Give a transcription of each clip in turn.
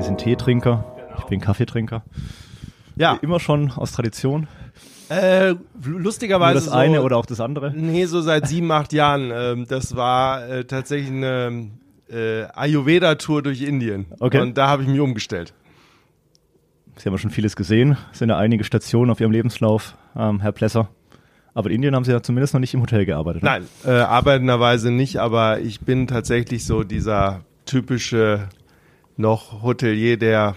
Wir sind Teetrinker, ich bin Kaffeetrinker. Ja. Immer schon aus Tradition. Äh, Nur lustigerweise das so, eine oder auch das andere. Nee, so seit sieben, acht Jahren. Ähm, das war äh, tatsächlich eine äh, Ayurveda-Tour durch Indien. Okay. Und da habe ich mich umgestellt. Sie haben ja schon vieles gesehen. Es sind ja einige Stationen auf Ihrem Lebenslauf, ähm, Herr Plesser. Aber in Indien haben Sie ja zumindest noch nicht im Hotel gearbeitet. ne? Nein, äh, arbeitenderweise nicht, aber ich bin tatsächlich so dieser typische noch Hotelier, der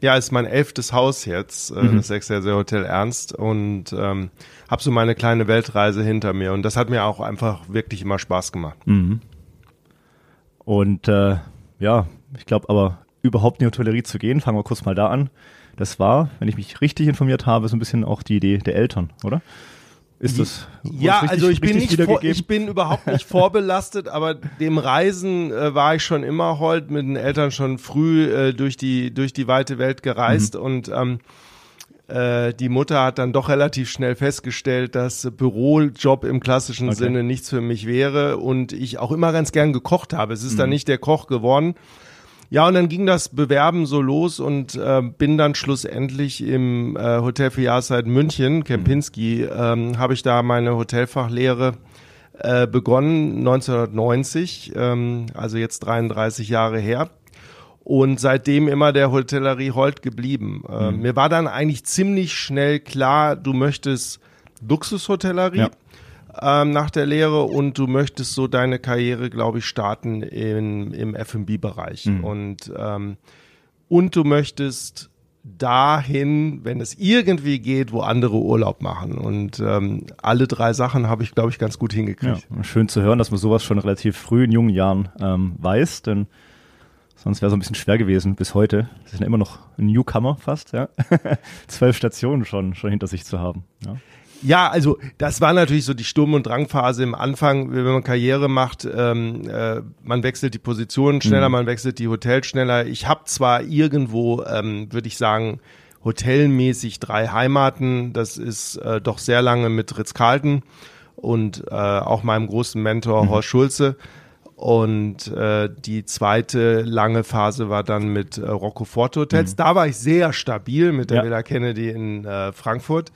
ja ist mein elftes Haus jetzt, äh, Mhm. das Sechser Hotel Ernst und ähm, habe so meine kleine Weltreise hinter mir und das hat mir auch einfach wirklich immer Spaß gemacht. Mhm. Und äh, ja, ich glaube aber überhaupt in die Hotellerie zu gehen, fangen wir kurz mal da an. Das war, wenn ich mich richtig informiert habe, so ein bisschen auch die Idee der Eltern, oder? Ist das Ja, richtig- also ich bin nicht vor, ich bin überhaupt nicht vorbelastet, aber dem Reisen äh, war ich schon immer hold mit den Eltern schon früh äh, durch die durch die weite Welt gereist Mhm. und ähm, äh, die Mutter hat dann doch relativ schnell festgestellt, dass Bürojob im klassischen Okay. Sinne nichts für mich wäre und ich auch immer ganz gern gekocht habe. Es ist Mhm. dann nicht der Koch geworden. Ja, und dann ging das Bewerben so los und äh, bin dann schlussendlich im äh, Hotel für Jahrzeit München, Kempinski, ähm, habe ich da meine Hotelfachlehre äh, begonnen, 1990, ähm, also jetzt 33 Jahre her. Und seitdem immer der Hotellerie Holt geblieben. Äh, Mir war dann eigentlich ziemlich schnell klar, du möchtest Luxushotellerie Ja. Ähm, nach der Lehre und du möchtest so deine Karriere, glaube ich, starten in, im F&B-Bereich. Und, ähm, und du möchtest dahin, wenn es irgendwie geht, wo andere Urlaub machen. Und ähm, alle drei Sachen habe ich, glaube ich, ganz gut Ja, hingekriegt. schön zu hören, dass man sowas schon relativ früh in jungen Jahren ähm, weiß, denn sonst wäre es ein bisschen schwer gewesen bis heute. Sie sind ja immer noch ein Newcomer fast, ja. Zwölf Stationen schon, schon hinter sich zu haben. Ja. Ja, also das war natürlich so die Sturm- und Drangphase im Anfang, wenn man Karriere macht, ähm, äh, man wechselt die Positionen schneller, man wechselt die Hotels schneller. Ich habe zwar irgendwo, ähm, würde ich sagen, hotelmäßig drei Heimaten. Das ist äh, doch sehr lange mit Ritz-Carlton und äh, auch meinem großen Mentor Horst Schulze. Und äh, die zweite lange Phase war dann mit äh, Rocco Forte Hotels. Da war ich sehr stabil mit der Ja. Villa Kennedy in äh, Frankfurt.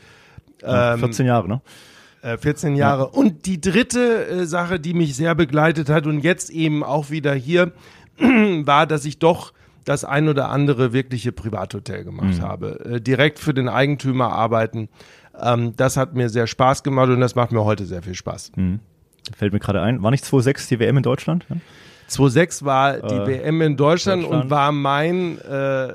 Ja, Ähm, 14 Jahre, ne? äh, 14 Jahre. Und die dritte äh, Sache, die mich sehr begleitet hat und jetzt eben auch wieder hier, war, dass ich doch das ein oder andere wirkliche Privathotel gemacht habe. Äh, direkt für den Eigentümer arbeiten. Ähm, das hat mir sehr Spaß gemacht und das macht mir heute sehr viel Spaß. Fällt mir gerade ein. War nicht 2.6 die WM in Deutschland? Ja? 2006 war die Äh, WM in Deutschland, Deutschland. und war mein äh,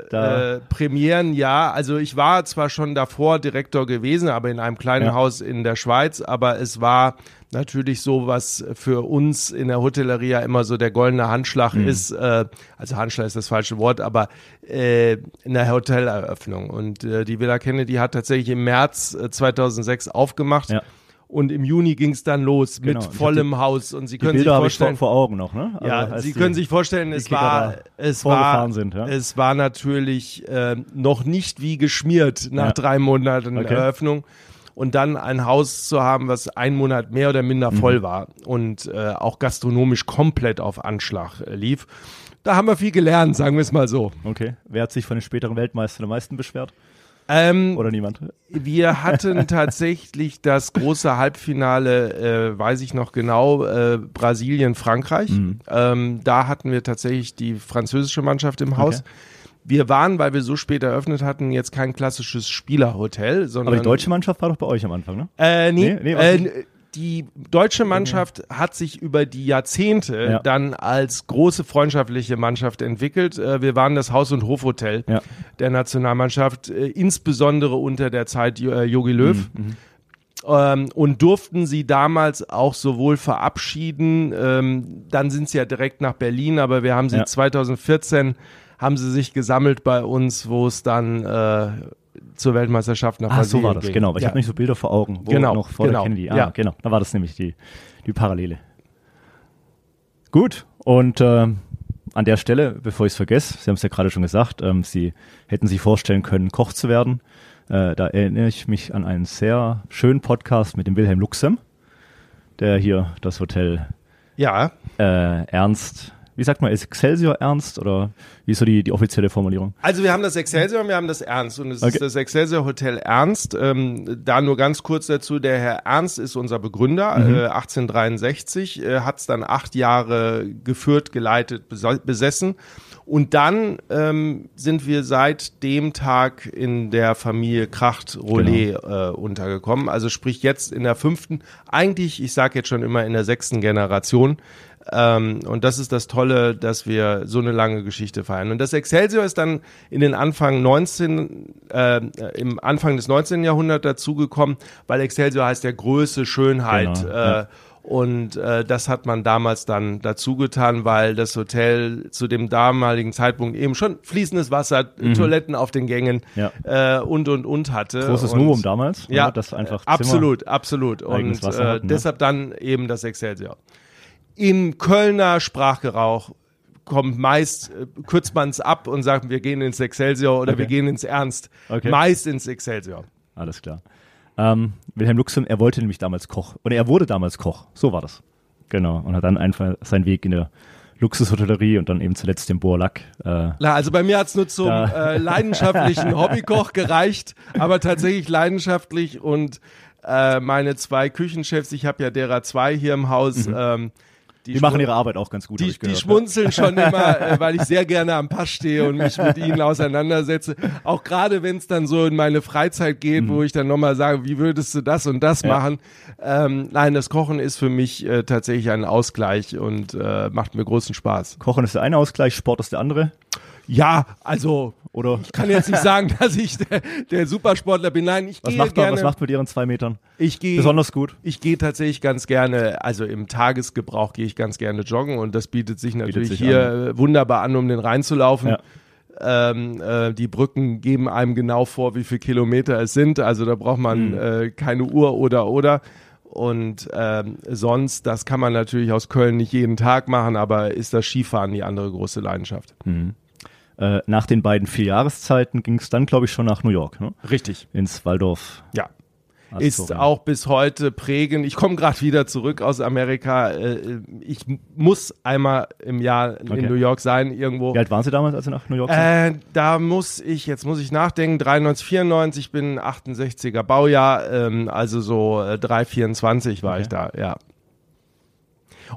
äh, Premierenjahr. Also ich war zwar schon davor Direktor gewesen, aber in einem kleinen Ja. Haus in der Schweiz, aber es war natürlich so, was für uns in der Hotellerie ja immer so der goldene Handschlag Mhm. ist. Äh, also Handschlag ist das falsche Wort, aber äh, in der Hoteleröffnung. Und äh, die Villa Kennedy hat tatsächlich im März äh, 2006 aufgemacht. Ja. Und im Juni ging es dann los Genau. mit vollem Haus. Und Sie Die können sich Bilder habe ich vor, vorstellen, vor Augen noch, ne? Also ja, als Sie die- können sich vorstellen, es Kicker war, es war, sind, ja? es war natürlich äh, noch nicht wie geschmiert nach Ja. drei Monaten Okay. Eröffnung. Und dann ein Haus zu haben, was einen Monat mehr oder minder Mhm. voll war und äh, auch gastronomisch komplett auf Anschlag äh, lief. Da haben wir viel gelernt, sagen wir es mal so. Okay. Wer hat sich von den späteren Weltmeistern am meisten beschwert? Ähm, Oder niemand? wir hatten tatsächlich das große Halbfinale, äh, weiß ich noch genau, äh, Brasilien-Frankreich. Mhm. Ähm, da hatten wir tatsächlich die französische Mannschaft im Haus. Okay. Wir waren, weil wir so spät eröffnet hatten, jetzt kein klassisches Spielerhotel, sondern Aber die deutsche Mannschaft war doch bei euch am Anfang, ne? äh, nee, Nee, nee, äh, nicht? Die deutsche Mannschaft hat sich über die Jahrzehnte Ja. dann als große freundschaftliche Mannschaft entwickelt. Äh, wir waren das Haus- und Hofhotel Ja. der Nationalmannschaft, äh, insbesondere unter der Zeit äh, Jogi Löw. Mhm, Ähm, und durften sie damals auch sowohl verabschieden, ähm, dann sind sie ja direkt nach Berlin, aber wir haben sie Ja. 2014 haben sie sich gesammelt bei uns, wo es dann äh, zur Weltmeisterschaft nach Ah, so Brasilien war das, ging. genau. Weil ich ja. habe nicht so Bilder vor Augen, wo Genau, noch vor genau, der Kennedy. Ah, ja. genau. Da war das nämlich die, die Parallele. Gut. Und ähm, an der Stelle, bevor ich es vergesse, Sie haben es ja gerade schon gesagt, ähm, Sie hätten sich vorstellen können, Koch zu werden. Äh, da erinnere ich mich an einen sehr schönen Podcast mit dem Wilhelm Luxem, der hier das Hotel ja, äh, Ernst wie sagt man, ist Excelsior ernst oder wie ist so die, die offizielle Formulierung? Also wir haben das Excelsior und wir haben das Ernst und es Okay. ist das Excelsior Hotel Ernst. Ähm, da nur ganz kurz dazu, der Herr Ernst ist unser Begründer, Mhm. äh, 1863, äh, hat es dann acht Jahre geführt, geleitet, besessen. Und dann ähm, sind wir seit dem Tag in der Familie Kracht Rollet Genau. äh, untergekommen. Also sprich jetzt in der fünften, eigentlich, ich sage jetzt schon immer in der sechsten Generation. Ähm, und das ist das Tolle, dass wir so eine lange Geschichte feiern. Und das Excelsior ist dann in den Anfang 19, äh, im Anfang des 19. Jahrhunderts dazugekommen, weil Excelsior heißt ja Größe, Schönheit. Genau, äh, ja. Und äh, das hat man damals dann dazu getan, weil das Hotel zu dem damaligen Zeitpunkt eben schon fließendes Wasser, Toiletten auf den Gängen Mhm. Ja. äh, und und und hatte. Großes und, Novum damals, Ja, oder? das einfach äh, absolut, absolut. Und äh, hatten, ne? deshalb dann eben das Excelsior. Im Kölner Sprachgebrauch kommt meist, äh, kürzt man es ab und sagt, wir gehen ins Excelsior oder Okay. wir gehen ins Ernst. Okay. Meist ins Excelsior. Alles klar. Ähm, Wilhelm Luxem, er wollte nämlich damals Koch. Oder er wurde damals Koch. So war das. Genau. Und hat dann einfach seinen Weg in der Luxushotellerie und dann eben zuletzt den Boerlack. Äh, Na, also bei mir hat's nur zum äh, leidenschaftlichen Hobbykoch gereicht, aber tatsächlich leidenschaftlich und äh, meine zwei Küchenchefs, ich habe ja derer zwei hier im Haus, ähm, die machen schmu- ihre Arbeit auch ganz gut. die, die ne? schmunzeln schon immer, äh, weil ich sehr gerne am Pass stehe und mich mit ihnen auseinandersetze. Auch gerade wenn es dann so in meine Freizeit geht, wo ich dann nochmal sage, wie würdest du das und das Mhm. Ja. machen? Ähm, nein, das Kochen ist für mich äh, tatsächlich ein Ausgleich und äh, macht mir großen Spaß. Kochen ist der eine Ausgleich, Sport ist der andere. Ja, also Oder ich kann jetzt nicht sagen, dass ich der, der Supersportler bin. Nein, ich was gehe macht man, gerne. was macht mit ihren zwei Metern? ich gehe Besonders gut. ich gehe tatsächlich ganz gerne, also im Tagesgebrauch gehe ich ganz gerne joggen und das bietet sich natürlich sich hier äh, wunderbar an, um den Rhein zu laufen. Ja. Ähm, äh, die Brücken geben einem genau vor, wie viele Kilometer es sind. Also da braucht man Mhm. äh, keine Uhr oder oder. Und ähm, sonst, das kann man natürlich aus Köln nicht jeden Tag machen, aber ist das Skifahren die andere große Leidenschaft. Äh, nach den beiden vier Jahreszeiten ging es dann, glaube ich, schon nach New York, ne? Richtig. ins Waldorf. Ja. Ist Astoria. auch bis heute prägend. Ich komme gerade wieder zurück aus Amerika. Äh, Ich m- muss einmal im Jahr in Okay. New York sein, irgendwo. Wie alt waren Sie damals, als Sie nach New York sind? Äh, da muss ich, jetzt muss ich nachdenken, 93, 94, ich bin 68er Baujahr, ähm, also so äh, 324 war Okay. ich da, ja.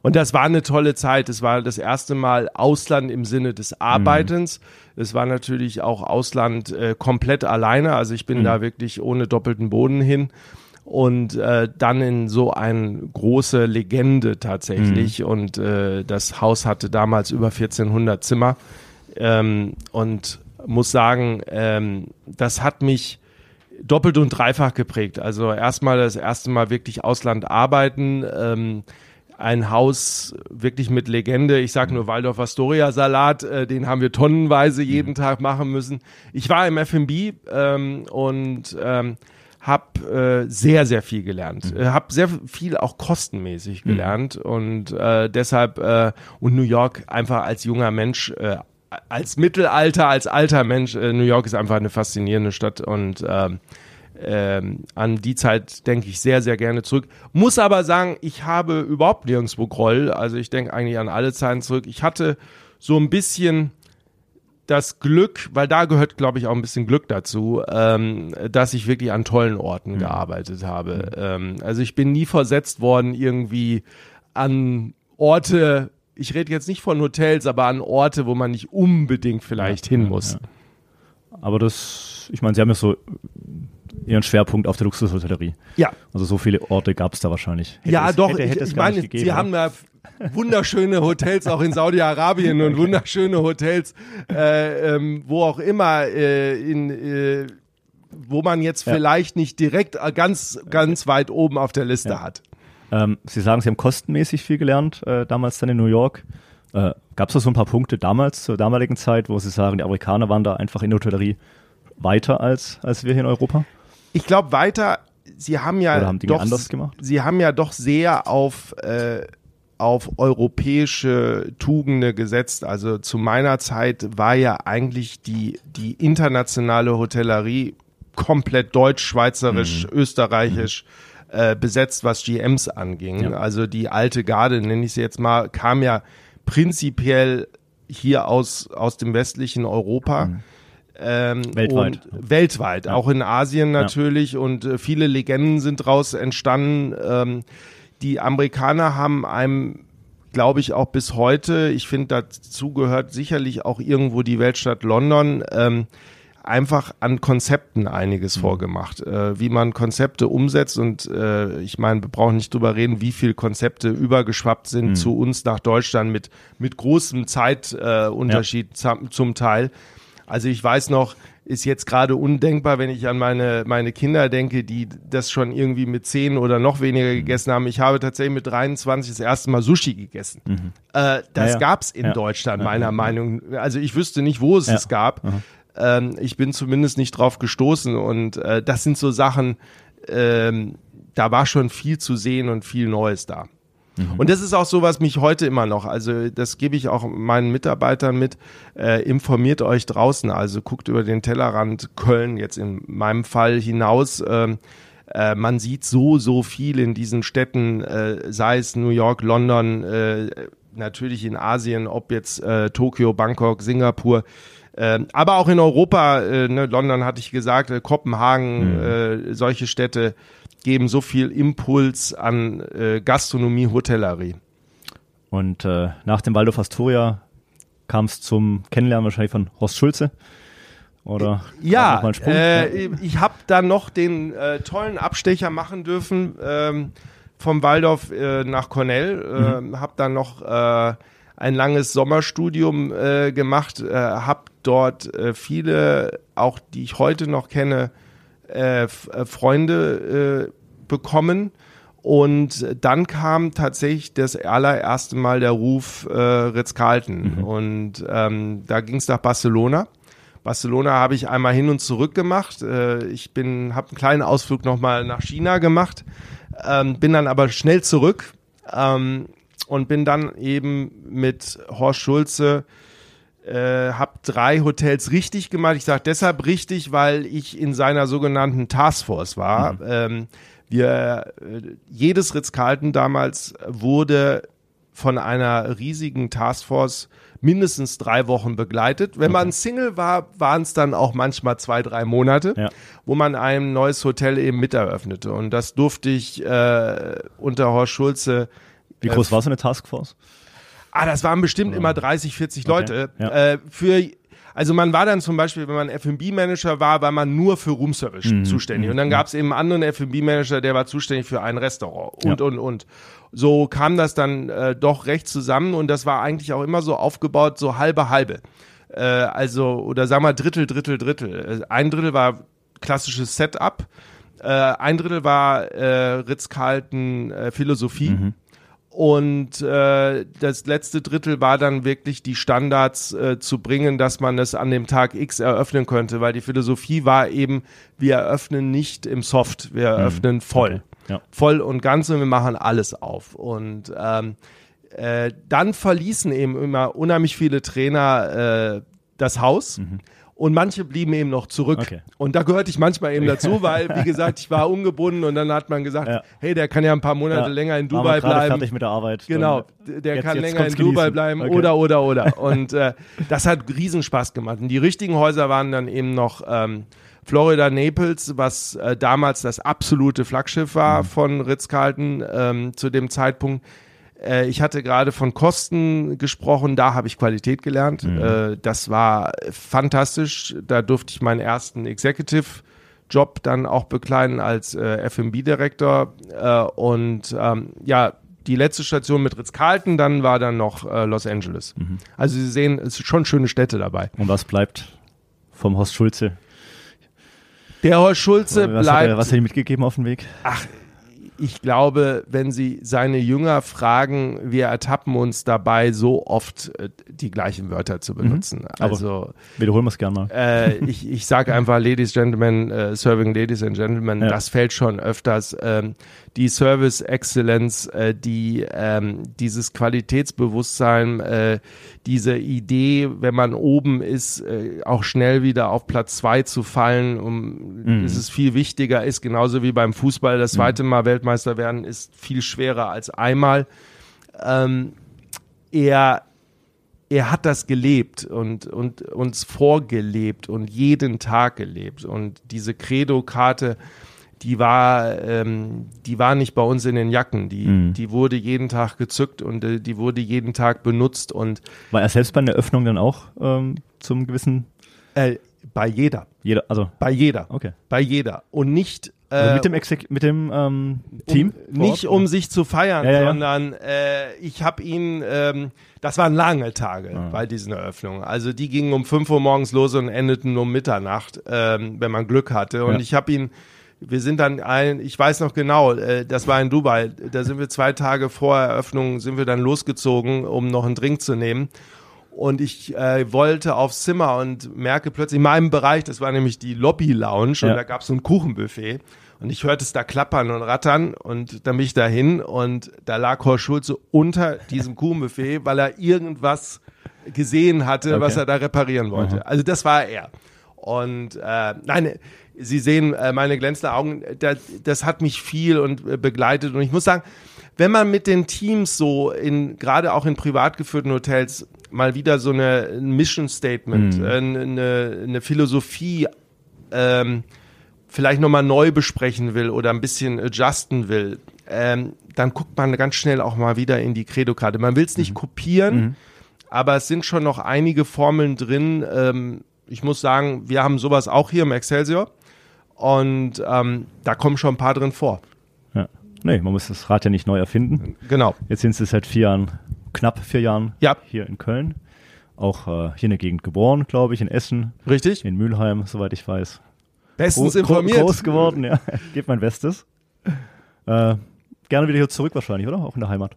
Und das war eine tolle Zeit. Es war das erste Mal Ausland im Sinne des Arbeitens. Es war natürlich auch Ausland äh, komplett alleine. Also ich bin da wirklich ohne doppelten Boden hin. Und äh, dann in so eine große Legende tatsächlich. Und äh, das Haus hatte damals über 1400 Zimmer. Ähm, und muss sagen, ähm, das hat mich doppelt und dreifach geprägt. Also erstmal das erste Mal wirklich Ausland arbeiten, ähm, ein Haus wirklich mit Legende. Ich sag nur Waldorf Astoria Salat, äh, den haben wir tonnenweise jeden Tag machen müssen. Ich war im F&B ähm, und ähm, habe äh, sehr sehr viel gelernt. Äh, habe sehr viel auch kostenmäßig gelernt und äh, deshalb äh, und New York einfach als junger Mensch äh, als Mittelalter, als alter Mensch, äh, New York ist einfach eine faszinierende Stadt und ähm, ähm, an die Zeit denke ich sehr, sehr gerne zurück. Muss aber sagen, ich habe überhaupt nirgendwo Groll. Also ich denke eigentlich an alle Zeiten zurück. Ich hatte so ein bisschen das Glück, weil da gehört, glaube ich, auch ein bisschen Glück dazu, ähm, dass ich wirklich an tollen Orten gearbeitet habe. Ähm, also ich bin nie versetzt worden irgendwie an Orte, ich rede jetzt nicht von Hotels, aber an Orte, wo man nicht unbedingt vielleicht hin muss. ja. Aber das, ich meine, Sie haben ja so Ihren Schwerpunkt auf der Luxushotellerie. ja. Also so viele Orte gab es da wahrscheinlich. Hätte Ja, es, doch. Hätte, hätte ich es ich meine, gegeben, sie oder? haben ja wunderschöne Hotels auch in Saudi-Arabien und wunderschöne Hotels, äh, ähm, wo auch immer, äh, in, äh, wo man jetzt Ja. vielleicht nicht direkt äh, ganz, ganz weit oben auf der Liste Ja. hat. Ähm, Sie sagen, Sie haben kostenmäßig viel gelernt, äh, damals dann in New York. Äh, Gab es da so ein paar Punkte damals, zur damaligen Zeit, wo Sie sagen, die Amerikaner waren da einfach in der Hotellerie weiter als, als wir hier in Europa? Ich glaube weiter, sie haben ja haben doch, sie haben ja doch sehr auf, äh, auf europäische Tugende gesetzt. Also zu meiner Zeit war ja eigentlich die, die internationale Hotellerie komplett deutsch, schweizerisch, Mhm. österreichisch äh, besetzt, was GMs anging. Ja. Also die alte Garde, nenne ich sie jetzt mal, kam ja prinzipiell hier aus, aus dem westlichen Europa. Mhm. Ähm, Weltweit. Und weltweit, Ja. auch in Asien natürlich. Und äh, viele Legenden sind daraus entstanden. Ähm, die Amerikaner haben einem, glaube ich, auch bis heute, ich finde, dazu gehört sicherlich auch irgendwo die Weltstadt London, ähm, einfach an Konzepten einiges vorgemacht, äh, wie man Konzepte umsetzt. Und äh, ich meine, wir brauchen nicht drüber reden, wie viel Konzepte übergeschwappt sind zu uns nach Deutschland mit, mit großem Zeitunterschied äh, zum, zum Teil. Also ich weiß noch, ist jetzt gerade undenkbar, wenn ich an meine, meine Kinder denke, die das schon irgendwie mit zehn oder noch weniger gegessen haben. Ich habe tatsächlich mit 23 das erste Mal Sushi gegessen. Äh, das Ja, gab's in Ja. Deutschland, meiner ja. Meinung. Also ich wüsste nicht, wo es es gab. Ähm, ich bin zumindest nicht drauf gestoßen und äh, das sind so Sachen, ähm, da war schon viel zu sehen und viel Neues da. Und das ist auch so, was mich heute immer noch, also das gebe ich auch meinen Mitarbeitern mit, äh, informiert euch draußen, also guckt über den Tellerrand Köln jetzt in meinem Fall hinaus. Ähm, äh, man sieht so, so viel in diesen Städten, äh, sei es New York, London, äh, natürlich in Asien, ob jetzt äh, Tokio, Bangkok, Singapur, aber auch in Europa, äh, ne, London hatte ich gesagt, äh, Kopenhagen, äh, solche Städte geben so viel Impuls an Gastronomie, Hotellerie. Und äh, nach dem Waldorf Astoria kam es zum Kennenlernen wahrscheinlich von Horst Schulze. Oder Ja, äh, ich habe dann noch den äh, tollen Abstecher machen dürfen ähm, vom Waldorf nach Cornell. Mhm. Habe dann noch ein langes Sommerstudium äh, gemacht, äh, habe dort äh, viele, auch die ich heute noch kenne, äh, äh, Freunde äh, bekommen. Und dann kam tatsächlich das allererste Mal der Ruf äh, Ritz-Carlton. Und ähm, da ging es nach Barcelona. Barcelona habe ich einmal hin und zurück gemacht. Ich bin, habe einen kleinen Ausflug nochmal nach China gemacht, ähm, bin dann aber schnell zurück ähm, und bin dann eben mit Horst Schulze äh, habe drei Hotels richtig gemacht. Ich sage deshalb richtig, weil ich in seiner sogenannten Taskforce war. Ähm, wir, äh, jedes Ritz-Carlton damals wurde von einer riesigen Taskforce mindestens drei Wochen begleitet. Wenn man Single war, waren es dann auch manchmal zwei, drei Monate, Ja. wo man ein neues Hotel eben mit eröffnete. Und das durfte ich äh, unter Horst Schulze Wie groß war so eine Taskforce? Ah, das waren bestimmt immer 30, 40 Leute. ja. Äh, für, also man war dann zum Beispiel, wenn man F&B-Manager war, war man nur für Roomservice Mhm, zuständig. Und dann gab es eben einen anderen F&B-Manager, der war zuständig für ein Restaurant und, Ja. und, und. So kam das dann äh, doch recht zusammen und das war eigentlich auch immer so aufgebaut, so halbe, halbe. Äh, also, oder sagen wir Drittel, Drittel, Drittel. Äh, Ein Drittel war klassisches Setup. Äh, ein Drittel war äh, Ritz-Carlton äh, Philosophie. Und äh, das letzte Drittel war dann wirklich die Standards äh, zu bringen, dass man es an dem Tag X eröffnen könnte, weil die Philosophie war eben, wir eröffnen nicht im Soft, wir eröffnen voll. Ja. Voll und ganz und wir machen alles auf. Und ähm, äh, dann verließen eben immer unheimlich viele Trainer äh, das Haus. Und manche blieben eben noch zurück. Okay. Und da gehörte ich manchmal eben dazu, weil, wie gesagt, ich war ungebunden und dann hat man gesagt, Ja. hey, der kann ja ein paar Monate Ja. länger in Dubai bleiben. fertig mit der Arbeit. Genau, der jetzt- kann jetzt länger in Dubai genießen. bleiben Okay. oder, oder, oder. Und äh, das hat Riesenspaß gemacht. Und die richtigen Häuser waren dann eben noch ähm, Florida Naples, was äh, damals das absolute Flaggschiff war Mhm. von Ritz-Carlton ähm, zu dem Zeitpunkt. Äh, ich hatte gerade von Kosten gesprochen, da habe ich Qualität gelernt. Mhm. Äh, das war fantastisch. Da durfte ich meinen ersten Executive Job dann auch bekleiden als äh, F&B-Direktor äh, und ähm, ja, die letzte Station mit Ritz-Carlton, dann war dann noch Los Angeles. Mhm. Also Sie sehen, es sind schon schöne Städte dabei. Und was bleibt vom Horst Schulze? Der Horst Schulze was, hat bleibt, er, was hat er mitgegeben auf dem Weg? Ich glaube, wenn Sie seine Jünger fragen, wir ertappen uns dabei, so oft äh, die gleichen Wörter zu benutzen. Aber- Also Wiederholen wir es gerne mal. äh, ich, ich sage einfach Ladies, Gentlemen, äh, Serving Ladies and Gentlemen, Ja. das fällt schon öfters. Ähm, die Service Excellence, äh, die, ähm, dieses Qualitätsbewusstsein, äh, diese Idee, wenn man oben ist, äh, auch schnell wieder auf Platz zwei zu fallen, um, Mhm. ist es viel wichtiger ist, genauso wie beim Fußball, das zweite Mal Weltmeister werden ist viel schwerer als einmal. Ähm, er er hat das gelebt und, und uns vorgelebt und jeden Tag gelebt. Und diese Credo-Karte, die war, ähm, die war nicht bei uns in den Jacken. Die, Mhm. die wurde jeden Tag gezückt und äh, die wurde jeden Tag benutzt und War er selbst bei der Öffnung dann auch ähm, zum gewissen, äh, bei jeder, jeder, also, bei jeder, okay. bei jeder. Und nicht Also äh, mit dem, Exek mit dem ähm, Team? Um, nicht um sich zu feiern, Ja, ja, ja. sondern äh, ich habe ihn, ähm, das waren lange Tage Ah. bei diesen Eröffnungen. Also die gingen um 5 Uhr morgens los und endeten um Mitternacht, ähm, wenn man Glück hatte. Und ich habe ihn, wir sind dann ein, ich weiß noch genau, äh, das war in Dubai, da sind wir zwei Tage vor Eröffnung, sind wir dann losgezogen, um noch einen Drink zu nehmen. Und ich äh, wollte aufs Zimmer und merke plötzlich in meinem Bereich, das war nämlich die Lobby Lounge und Ja. da gab es so ein Kuchenbuffet. Und ich hörte es da klappern und rattern und dann bin ich dahin und da lag Horst Schulze unter diesem Kuchenbuffet, weil er irgendwas gesehen hatte, Okay. was er da reparieren wollte. Also das war er. Und äh, nein, Sie sehen äh, meine glänzenden Augen, das, das hat mich viel und äh, begleitet. Und ich muss sagen, wenn man mit den Teams so in, gerade auch in privat geführten Hotels, mal wieder so eine ein Mission Statement, Mhm. äh, eine, eine Philosophie ähm, vielleicht nochmal neu besprechen will oder ein bisschen adjusten will, ähm, dann guckt man ganz schnell auch mal wieder in die Credo-Karte. Man will es nicht kopieren, aber es sind schon noch einige Formeln drin. Ähm, ich muss sagen, wir haben sowas auch hier im Excelsior und ähm, da kommen schon ein paar drin vor. Ja. Nee, man muss das Rad ja nicht neu erfinden. Genau. Jetzt sind sie seit vier Jahren, knapp vier Jahren Ja. hier in Köln. Auch äh, hier in der Gegend geboren, glaube ich, in Essen, Richtig? in Mülheim, soweit ich weiß. Bestens Gro- informiert. Groß geworden, ja. Gebt mein Bestes. Äh, gerne wieder hier zurück wahrscheinlich, oder? Auch in der Heimat.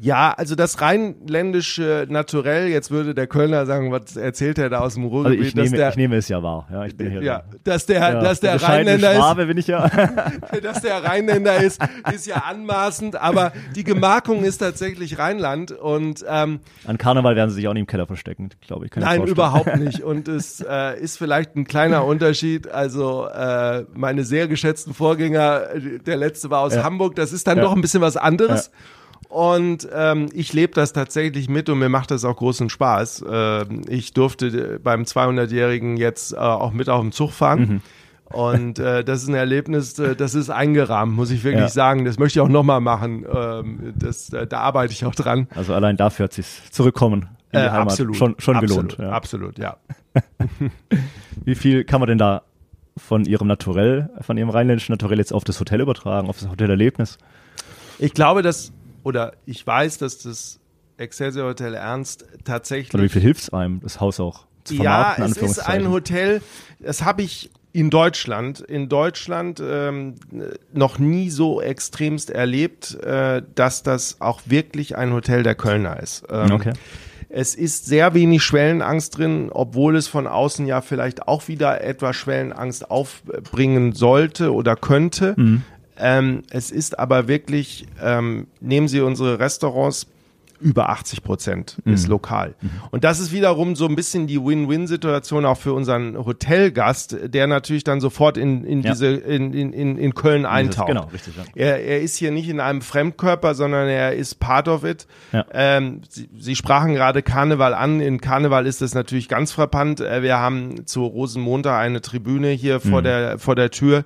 Ja, also das rheinländische Naturell, jetzt würde der Kölner sagen, was erzählt er da aus dem Also Ruhrgebiet, ich dass nehme, der, ich nehme es ja wahr. Ja, ich bin hier ja, dass der, ja, dass der bescheidene Rheinländer ist, Schwabe bin ich ja. dass der Rheinländer ist, ist ja anmaßend, aber die Gemarkung ist tatsächlich Rheinland und ähm, An Karneval werden sie sich auch nicht im Keller verstecken, glaube ich. Ich nein, überhaupt nicht. Und es äh, ist vielleicht ein kleiner Unterschied. Also äh, meine sehr geschätzten Vorgänger, äh, der letzte war aus Ja. Hamburg, das ist dann doch ein bisschen was anderes. Und ähm, ich lebe das tatsächlich mit und mir macht das auch großen Spaß. Ähm, ich durfte äh, beim 200-Jährigen jetzt äh, auch mit auf dem Zug fahren. Mhm. Und äh, das ist ein Erlebnis, äh, das ist eingerahmt, muss ich wirklich Ja. sagen. Das möchte ich auch nochmal machen. Ähm, das, äh, da arbeite ich auch dran. Also allein dafür hat sich zurückkommen in die Äh, Heimat absolut. schon, schon absolut, gelohnt. Ja. Absolut, ja. Wie viel kann man denn da von ihrem Naturell, von ihrem rheinländischen Naturell jetzt auf das Hotel übertragen, auf das Hotelerlebnis? Ich glaube, dass, oder ich weiß, dass das Excelsior Hotel Ernst tatsächlich. Oder wie viel hilft es einem, das Haus auch zu ja, vermarkten? es ist ein? Hotel, das habe ich in Deutschland, in Deutschland ähm, noch nie so extremst erlebt, äh, dass das auch wirklich ein Hotel der Kölner ist. Ähm, Okay. Es ist sehr wenig Schwellenangst drin, obwohl es von außen ja vielleicht auch wieder etwas Schwellenangst aufbringen sollte oder könnte. Mhm. Ähm, es ist aber wirklich, ähm, nehmen Sie unsere Restaurants, über 80 Prozent ist Mhm. lokal. Und das ist wiederum so ein bisschen die Win-Win-Situation auch für unseren Hotelgast, der natürlich dann sofort in, in Ja. diese, in, in, in Köln eintaucht. Genau, richtig. Ja. Er, er ist hier nicht in einem Fremdkörper, sondern er ist part of it. Ja. Ähm, Sie, Sie sprachen gerade Karneval an. In Karneval ist das natürlich ganz frappant. Äh, Wir haben zu Rosenmontag eine Tribüne hier vor der vor der Tür.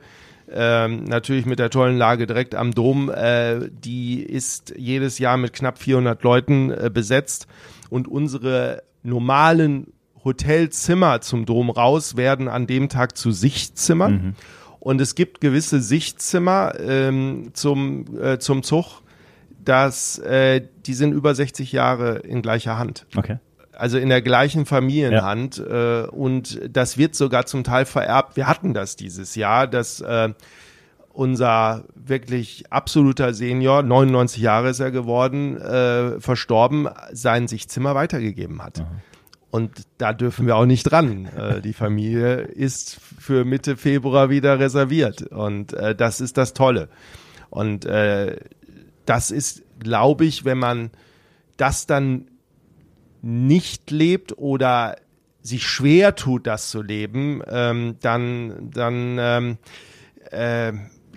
Ähm, natürlich mit der tollen Lage direkt am Dom. Äh, die ist jedes Jahr mit knapp 400 Leuten äh, besetzt und unsere normalen Hotelzimmer zum Dom raus werden an dem Tag zu Sichtzimmern. Und es gibt gewisse Sichtzimmer ähm, zum, äh, zum Zug, dass äh, die sind über 60 Jahre in gleicher Hand. Okay. Also in der gleichen Familienhand. Äh, und das wird sogar zum Teil vererbt. Wir hatten das dieses Jahr, dass äh, unser wirklich absoluter Senior, 99 Jahre ist er geworden, äh, verstorben, sein Sichtzimmer weitergegeben hat. Und da dürfen wir auch nicht dran. Äh, die Familie ist für Mitte Februar wieder reserviert. Und äh, das ist das Tolle. Und äh, das ist, glaube ich, wenn man das dann nicht lebt oder sich schwer tut, das zu leben, ähm, dann, dann ähm, äh,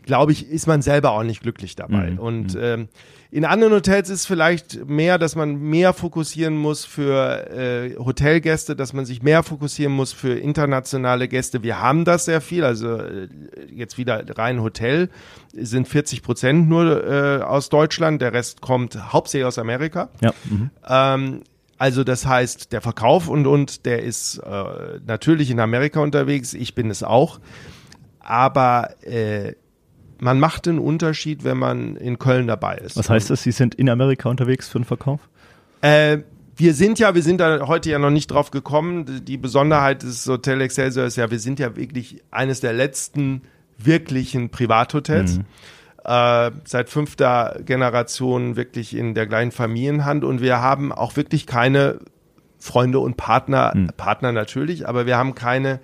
glaube ich, ist man selber auch nicht glücklich dabei. Mhm. Und ähm, in anderen Hotels ist vielleicht mehr, dass man mehr fokussieren muss für äh, Hotelgäste, dass man sich mehr fokussieren muss für internationale Gäste. Wir haben das sehr viel, also äh, jetzt wieder rein Hotel sind 40 Prozent nur äh, aus Deutschland, der Rest kommt hauptsächlich aus Amerika. Ja. Mhm. Ähm, also das heißt, der Verkauf und und der ist äh, natürlich in Amerika unterwegs. Ich bin es auch, aber äh, man macht einen Unterschied, wenn man in Köln dabei ist. Was heißt das? Sie sind in Amerika unterwegs für den Verkauf? Äh, wir sind ja, wir sind da heute ja noch nicht drauf gekommen. Die Besonderheit des Hotel Excelsior ist ja, wir sind ja wirklich eines der letzten wirklichen Privathotels. Mhm. Äh, seit fünfter Generation wirklich in der gleichen Familienhand und wir haben auch wirklich keine Freunde und Partner, mhm. Partner natürlich, aber wir haben keine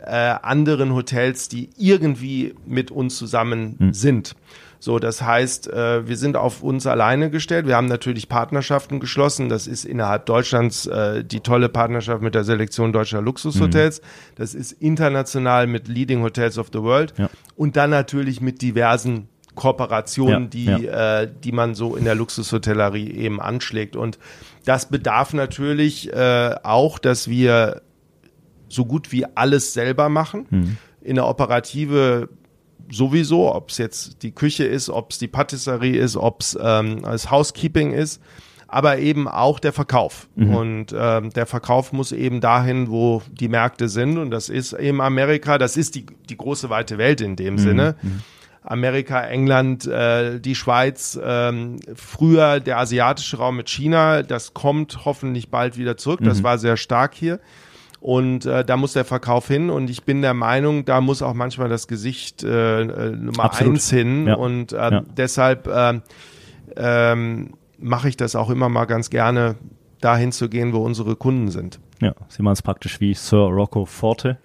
äh, anderen Hotels, die irgendwie mit uns zusammen mhm. sind. So, das heißt, äh, wir sind auf uns alleine gestellt. Wir haben natürlich Partnerschaften geschlossen. Das ist innerhalb Deutschlands äh, die tolle Partnerschaft mit der Selektion deutscher Luxushotels. Mhm. Das ist international mit Leading Hotels of the World. Ja. Und dann natürlich mit diversen Kooperationen, ja, die, ja. Äh, die man so in der Luxushotellerie eben anschlägt. Und das bedarf natürlich äh, auch, dass wir so gut wie alles selber machen. Mhm. In der Operative sowieso, ob es jetzt die Küche ist, ob es die Patisserie ist, ob es ähm, das Housekeeping ist, aber eben auch der Verkauf. Mhm. Und ähm, der Verkauf muss eben dahin, wo die Märkte sind. Und das ist eben Amerika, das ist die, die große weite Welt in dem mhm. Sinne. Amerika, England, äh, die Schweiz, ähm, früher der asiatische Raum mit China, das kommt hoffentlich bald wieder zurück. Das mhm. war sehr stark hier. Und äh, da muss der Verkauf hin. Und ich bin der Meinung, da muss auch manchmal das Gesicht äh, äh Nummer Absolut. eins hin. Ja. Und äh, ja. deshalb äh, ähm, mache ich das auch immer mal ganz gerne, dahin zu gehen, wo unsere Kunden sind. Ja, Sie machen es praktisch wie Sir Rocco Forte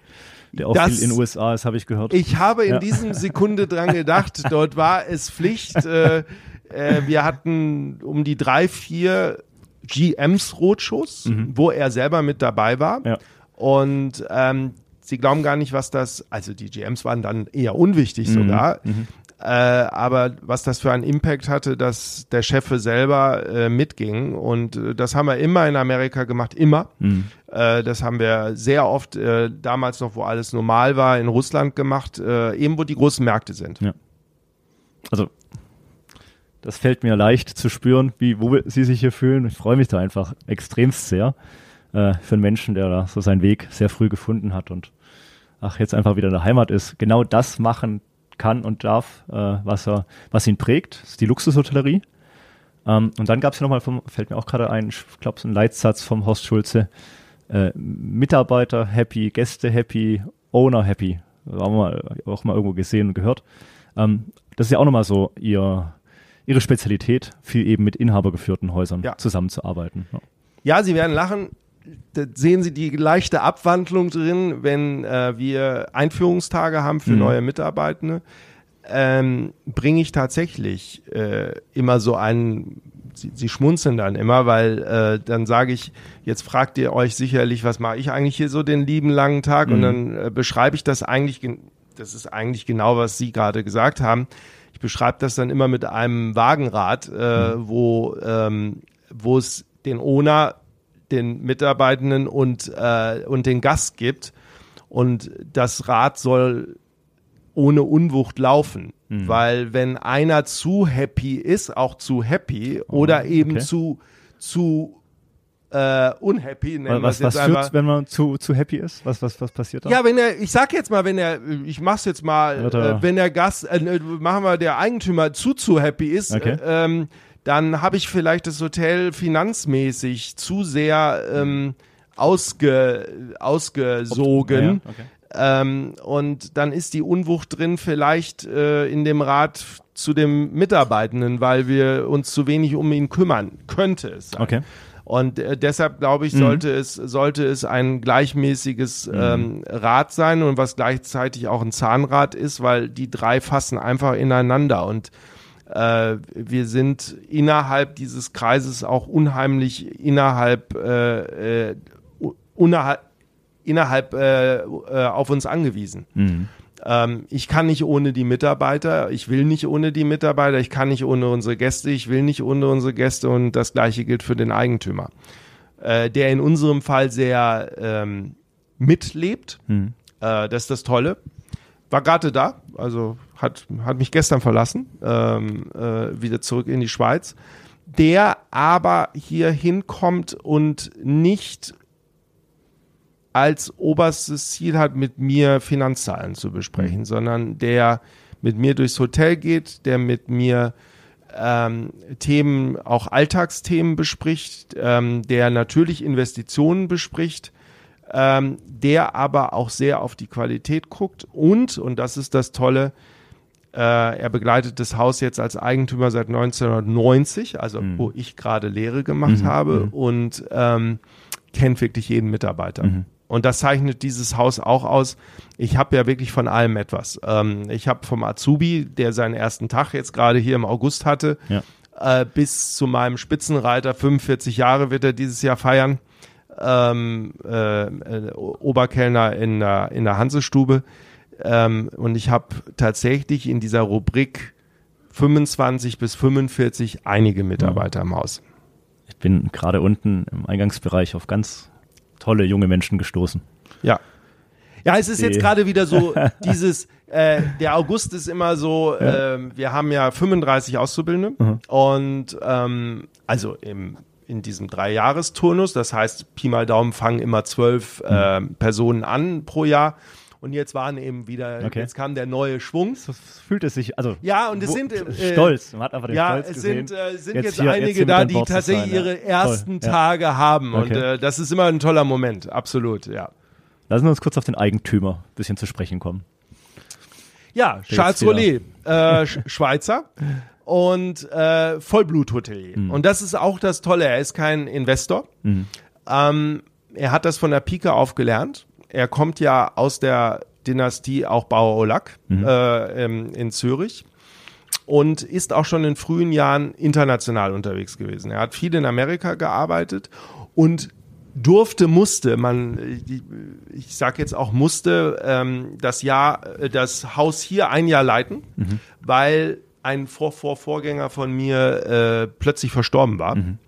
der auch das, in den USA ist, habe ich gehört. Ich habe in ja. diesem Sekunde dran gedacht, dort war es Pflicht. Äh, äh, wir hatten um die drei, vier GMs Rotschuss, mhm. wo er selber mit dabei war. Ja. Und ähm, sie glauben gar nicht, was das, also die GMs waren dann eher unwichtig mhm. sogar. Mhm. Äh, aber was das für einen Impact hatte, dass der Chef selber äh, mitging. Und äh, das haben wir immer in Amerika gemacht, immer. Mhm. Äh, das haben wir sehr oft, äh, damals noch, wo alles normal war, in Russland gemacht, äh, eben wo die großen Märkte sind. Ja. Also das fällt mir leicht zu spüren, wie wo Sie sich hier fühlen. Ich freue mich da einfach extremst sehr äh, für einen Menschen, der da so seinen Weg sehr früh gefunden hat und ach, jetzt einfach wieder in der Heimat ist, genau das machen kann und darf, äh, was er, was ihn prägt, das ist die Luxushotellerie. Ähm, und dann gab es ja nochmal, vom, fällt mir auch gerade ein, ich glaube, so ein Leitsatz vom Horst Schulze, äh, Mitarbeiter happy, Gäste happy, Owner happy. Haben wir auch mal irgendwo gesehen und gehört. Ähm, das ist ja auch nochmal so ihr, ihre Spezialität, viel eben mit inhabergeführten Häusern ja. zusammenzuarbeiten. Ja. ja, Sie werden lachen sehen Sie die leichte Abwandlung drin, wenn äh, wir Einführungstage haben für mhm. neue Mitarbeitende, ähm, bringe ich tatsächlich äh, immer so einen, Sie, Sie schmunzeln dann immer, weil äh, dann sage ich, jetzt fragt ihr euch sicherlich, was mache ich eigentlich hier so den lieben langen Tag mhm. und dann äh, beschreibe ich das eigentlich, das ist eigentlich genau, was Sie gerade gesagt haben. Ich beschreibe das dann immer mit einem Wagenrad, äh, mhm. wo ähm, wo es den Owner den Mitarbeitenden und, äh, und den Gast gibt. Und das Rad soll ohne Unwucht laufen. Mhm. Weil wenn einer zu happy ist, auch zu happy oh, oder eben okay. zu, zu äh, unhappy. Nennen was was führt, wenn man zu, zu happy ist? Was, was, was passiert da? Ja, wenn er, ich sag jetzt mal, wenn er, ich mach's jetzt mal, äh, wenn der Gast, äh, machen wir der Eigentümer zu zu happy ist, okay. äh, ähm, dann habe ich vielleicht das Hotel finanzmäßig zu sehr ähm, ausge, ausgesogen. Ja, okay. ähm, und dann ist die Unwucht drin vielleicht äh, in dem Rat zu dem Mitarbeitenden, weil wir uns zu wenig um ihn kümmern, könnte es sein. Okay. Und äh, deshalb glaube ich, mhm. sollte mhm. es sollte es ein gleichmäßiges mhm. ähm, Rad sein und was gleichzeitig auch ein Zahnrad ist, weil die drei fassen einfach ineinander und äh, wir sind innerhalb dieses Kreises auch unheimlich innerhalb, äh, äh, innerhalb, innerhalb äh, äh, auf uns angewiesen. Mhm. Ähm, ich kann nicht ohne die Mitarbeiter, ich will nicht ohne die Mitarbeiter, ich kann nicht ohne unsere Gäste, ich will nicht ohne unsere Gäste und das gleiche gilt für den Eigentümer, äh, der in unserem Fall sehr ähm, mitlebt. Hm. Äh, das ist das Tolle. War gerade da, also hat, hat mich gestern verlassen, ähm, äh, wieder zurück in die Schweiz. Der aber hier hinkommt und nicht als oberstes Ziel hat, mit mir Finanzzahlen zu besprechen, mhm. sondern der mit mir durchs Hotel geht, der mit mir ähm, Themen, auch Alltagsthemen bespricht, ähm, der natürlich Investitionen bespricht, ähm, der aber auch sehr auf die Qualität guckt und, und das ist das Tolle, äh, er begleitet das Haus jetzt als Eigentümer seit 1990, also mhm. wo ich gerade Lehre gemacht mhm. habe mhm. und ähm, kennt wirklich jeden Mitarbeiter. Mhm. Und das zeichnet dieses Haus auch aus. Ich habe ja wirklich von allem etwas. Ähm, ich habe vom Azubi, der seinen ersten Tag jetzt gerade hier im August hatte, ja. äh, bis zu meinem Spitzenreiter, 45 Jahre wird er dieses Jahr feiern, ähm, äh, äh, Oberkellner in der, in der Hansestube. Ähm, und ich habe tatsächlich in dieser Rubrik 25 bis 45 einige Mitarbeiter im Haus. Ich bin gerade unten im Eingangsbereich auf ganz tolle junge Menschen gestoßen. Ja. Ja, es ist jetzt gerade wieder so dieses, äh, der August ist immer so, äh, wir haben ja 35 Auszubildende mhm. und ähm, also im in diesem Drei-Jahres-Turnus, das heißt, Pi mal Daumen fangen immer zwölf äh, Personen an pro Jahr und jetzt waren eben wieder, okay. jetzt kam der neue Schwung. So fühlt es sich, also ja, und es sind äh, stolz. Man hat einfach den ja, Stolz es gesehen. sind, äh, sind jetzt, jetzt hier, einige jetzt da, die tatsächlich sein, ihre ersten Toll. Tage ja. haben okay. und äh, das ist immer ein toller Moment, absolut, ja. Lassen wir uns kurz auf den Eigentümer ein bisschen zu sprechen kommen. Ja, Charles Rollet, äh, Schweizer und äh, Vollbluthotelier. Mhm. Und das ist auch das Tolle. Er ist kein Investor. Mhm. Ähm, er hat das von der Pike auf gelernt er kommt ja aus der Dynastie auch Bauer Olak mhm. äh, in Zürich und ist auch schon in frühen Jahren international unterwegs gewesen. Er hat viel in Amerika gearbeitet und durfte, musste, man, ich sage jetzt auch musste, ähm, das Jahr, das Haus hier ein Jahr leiten, mhm. weil ein Vor -Vor Vorgänger von mir äh, plötzlich verstorben war. Mhm.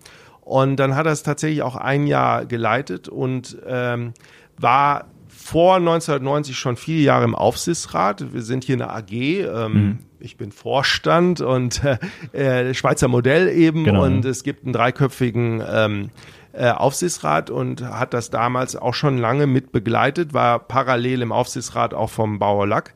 Und dann hat er es tatsächlich auch ein Jahr geleitet und ähm, war vor 1990 schon viele Jahre im Aufsichtsrat. Wir sind hier eine AG. Ähm, mhm. Ich bin Vorstand und äh, äh, Schweizer Modell eben. Genau. Und es gibt einen dreiköpfigen ähm, äh, Aufsichtsrat und hat das damals auch schon lange mit begleitet, war parallel im Aufsichtsrat auch vom Bauer Lack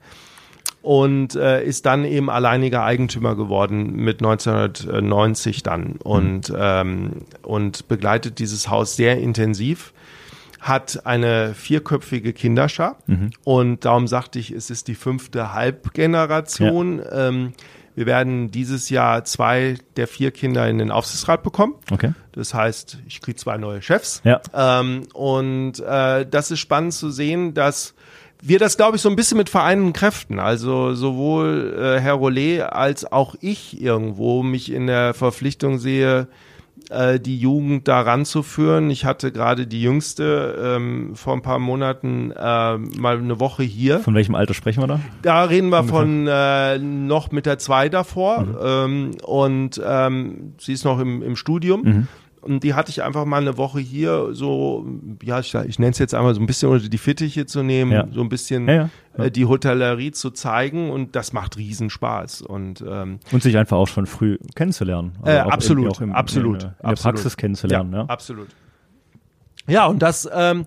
und äh, ist dann eben alleiniger Eigentümer geworden mit 1990 dann und, mhm. ähm, und begleitet dieses Haus sehr intensiv hat eine vierköpfige Kinderschar mhm. und darum sagte ich, es ist die fünfte Halbgeneration. Ja. Ähm, wir werden dieses Jahr zwei der vier Kinder in den Aufsichtsrat bekommen. Okay. Das heißt, ich kriege zwei neue Chefs. Ja. Ähm, und äh, das ist spannend zu sehen, dass wir das, glaube ich, so ein bisschen mit vereinten Kräften, also sowohl äh, Herr Rollet als auch ich irgendwo mich in der Verpflichtung sehe, äh, die Jugend da ranzuführen. Ich hatte gerade die jüngste ähm, vor ein paar Monaten äh, mal eine Woche hier. Von welchem Alter sprechen wir da? Da reden wir von äh, noch mit der zwei davor mhm. ähm, und ähm, sie ist noch im, im Studium. Mhm. Und die hatte ich einfach mal eine Woche hier so, ja, ich, ich nenne es jetzt einmal so ein bisschen unter die Fittiche zu nehmen, ja. so ein bisschen ja, ja. Äh, die Hotellerie zu zeigen und das macht Riesenspaß. Und, ähm, und sich einfach auch schon früh kennenzulernen. Also äh, absolut, auch im, absolut. In, in, der Praxis kennenzulernen. Ja, Absolut. Ja, und das, ähm,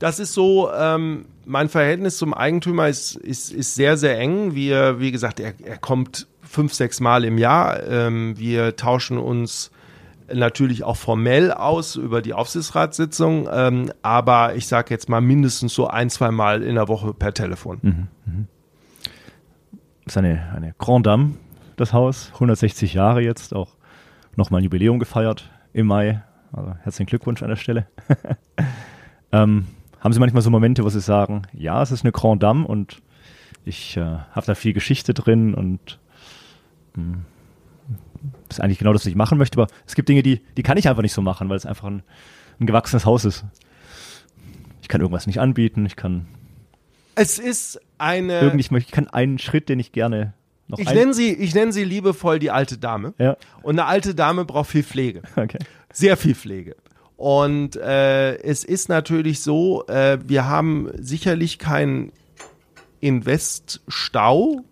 das ist so, ähm, mein Verhältnis zum Eigentümer ist, ist, ist sehr, sehr eng. Wir, wie gesagt, er, er kommt fünf, sechs Mal im Jahr. Ähm, wir tauschen uns natürlich auch formell aus über die Aufsichtsratssitzung, ähm, aber ich sage jetzt mal mindestens so ein, zwei Mal in der Woche per Telefon. Mhm, mh. Das ist eine, eine Grand Dame, das Haus, 160 Jahre jetzt, auch nochmal ein Jubiläum gefeiert im Mai. Also herzlichen Glückwunsch an der Stelle. ähm, haben Sie manchmal so Momente, wo Sie sagen, ja, es ist eine Grand Dame und ich äh, habe da viel Geschichte drin und mh, hm, das ist eigentlich genau das, was ich machen möchte, aber es gibt Dinge, die, die kann ich einfach nicht so machen, weil es einfach ein, ein gewachsenes Haus ist. Ich kann irgendwas nicht anbieten, ich kann Es ist eine. Irgendwie, ich, möchte, ich kann einen Schritt, den ich gerne noch ich nenne sie, ich nenne sie liebevoll die alte Dame. Ja, Und eine alte Dame braucht viel Pflege. okay. Sehr viel Pflege. Und äh, es ist natürlich so, äh, wir haben sicherlich keinen Investstau,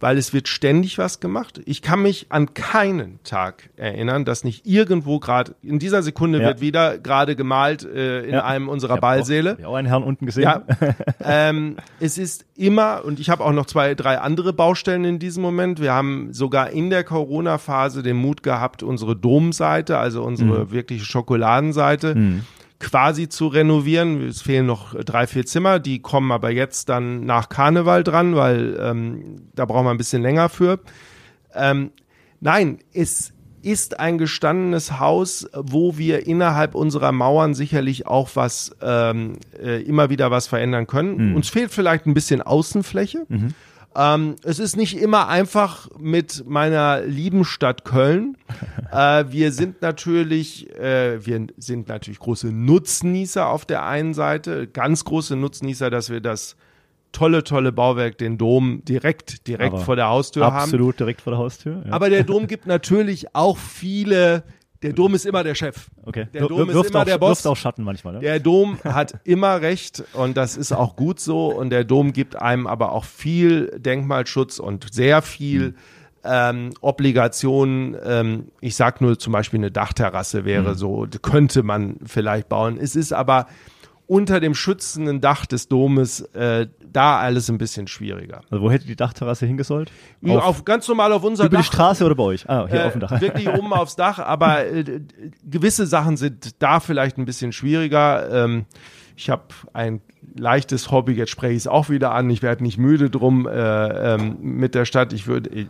weil es wird ständig was gemacht. Ich kann mich an keinen Tag erinnern, dass nicht irgendwo gerade, in dieser Sekunde Ja. wird wieder gerade gemalt äh, in Ja. einem unserer Ich Ballsäle. Auch, ich auch einen Herrn unten gesehen. Ja, ähm, es ist immer, und ich habe auch noch zwei, drei andere Baustellen in diesem Moment. Wir haben sogar in der Corona-Phase den Mut gehabt, unsere Domseite, also unsere wirkliche Schokoladenseite, quasi zu renovieren. Es fehlen noch drei, vier Zimmer, die kommen aber jetzt dann nach Karneval dran, weil ähm, da brauchen wir ein bisschen länger für. Ähm, nein, es ist ein gestandenes Haus, wo wir innerhalb unserer Mauern sicherlich auch was ähm, äh, immer wieder was verändern können. Uns fehlt vielleicht ein bisschen Außenfläche. Ähm, es ist nicht immer einfach mit meiner lieben Stadt Köln. äh, wir sind natürlich, äh, wir sind natürlich große Nutznießer auf der einen Seite, ganz große Nutznießer, dass wir das tolle, tolle Bauwerk, den Dom, direkt, direkt Aber vor der Haustür haben. Absolut direkt vor der Haustür. Ja. Aber der Dom gibt natürlich auch viele. Der Dom ist immer der Chef. okay. der Dom ist wirft immer auch, der Boss. Wirft auch Schatten manchmal. Ne? Der Dom hat immer recht und das ist auch gut so. Und der Dom gibt einem aber auch viel Denkmalschutz und sehr viel ähm, Obligationen. Ähm, ich sag nur zum Beispiel eine Dachterrasse wäre so, könnte man vielleicht bauen. Es ist aber unter dem schützenden Dach des Domes äh, da alles ein bisschen schwieriger. Also wo hätte die Dachterrasse hingesollt? Auf, auf ganz normal auf unser über die Dach. Straße oder bei euch? Ah, hier Äh, auf dem Dach. Wirklich oben aufs Dach, aber äh, gewisse Sachen sind da vielleicht ein bisschen schwieriger. Ähm, ich habe ein leichtes Hobby, jetzt spreche ich es auch wieder an. Ich werde nicht müde drum äh, ähm, mit der Stadt. Ich würde äh,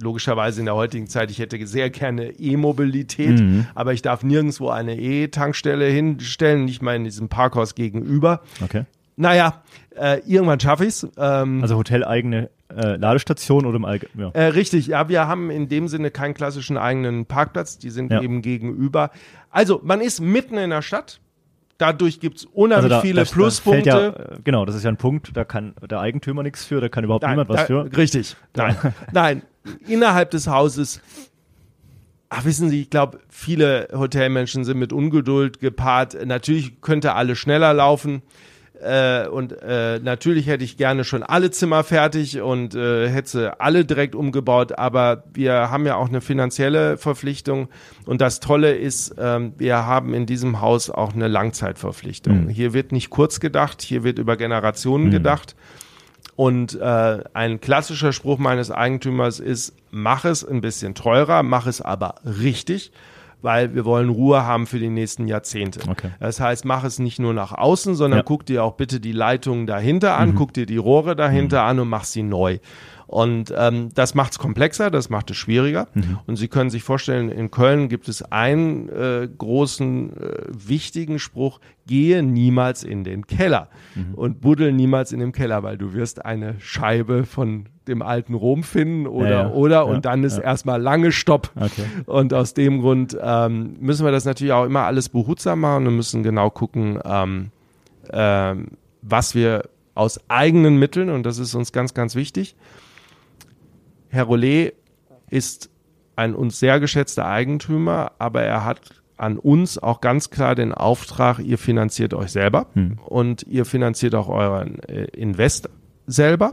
logischerweise in der heutigen Zeit, ich hätte sehr gerne E-Mobilität, Mhm. aber ich darf nirgendwo eine E-Tankstelle hinstellen, nicht mal in diesem Parkhaus gegenüber. Okay. Naja, äh, irgendwann schaffe ich es. Ähm, Also hoteleigene äh, Ladestation oder im Allgemeinen? Ja. äh, richtig, ja, wir haben in dem Sinne keinen klassischen eigenen Parkplatz, die sind Ja. eben gegenüber. Also man ist mitten in der Stadt, dadurch gibt's unheimlich Also da, viele das, Pluspunkte. ja, äh, genau, das ist ja ein Punkt, da kann der Eigentümer nichts für, da kann überhaupt niemand was da, für. Richtig, nein, nein, innerhalb des Hauses. Ach, wissen Sie, ich glaube, viele Hotelmenschen sind mit Ungeduld gepaart. Natürlich könnte alles schneller laufen. Äh, und äh, natürlich hätte ich gerne schon alle Zimmer fertig und äh, hätte sie alle direkt umgebaut, aber wir haben ja auch eine finanzielle Verpflichtung und das Tolle ist, ähm, wir haben in diesem Haus auch eine Langzeitverpflichtung. Hier wird nicht kurz gedacht, hier wird über Generationen gedacht. Und äh, ein klassischer Spruch meines Eigentümers ist, mach es ein bisschen teurer, mach es aber richtig, weil wir wollen Ruhe haben für die nächsten Jahrzehnte. Okay. Das heißt, mach es nicht nur nach außen, sondern Ja. guck dir auch bitte die Leitungen dahinter an, guck dir die Rohre dahinter an und mach sie neu. Und ähm, das macht es komplexer, das macht es schwieriger. Und Sie können sich vorstellen, in Köln gibt es einen äh, großen, äh, wichtigen Spruch, gehe niemals in den Keller und buddel niemals in dem Keller, weil du wirst eine Scheibe von dem alten Rom finden oder, Ja, ja. oder, Ja, und dann ist erstmal lange Stopp. Okay. Und aus dem Grund ähm, müssen wir das natürlich auch immer alles behutsam machen und müssen genau gucken, ähm, ähm, was wir aus eigenen Mitteln, und das ist uns ganz, ganz wichtig. Herr Rollet ist ein uns sehr geschätzter Eigentümer, aber er hat an uns auch ganz klar den Auftrag, ihr finanziert euch selber und ihr finanziert auch euren äh, Invest selber.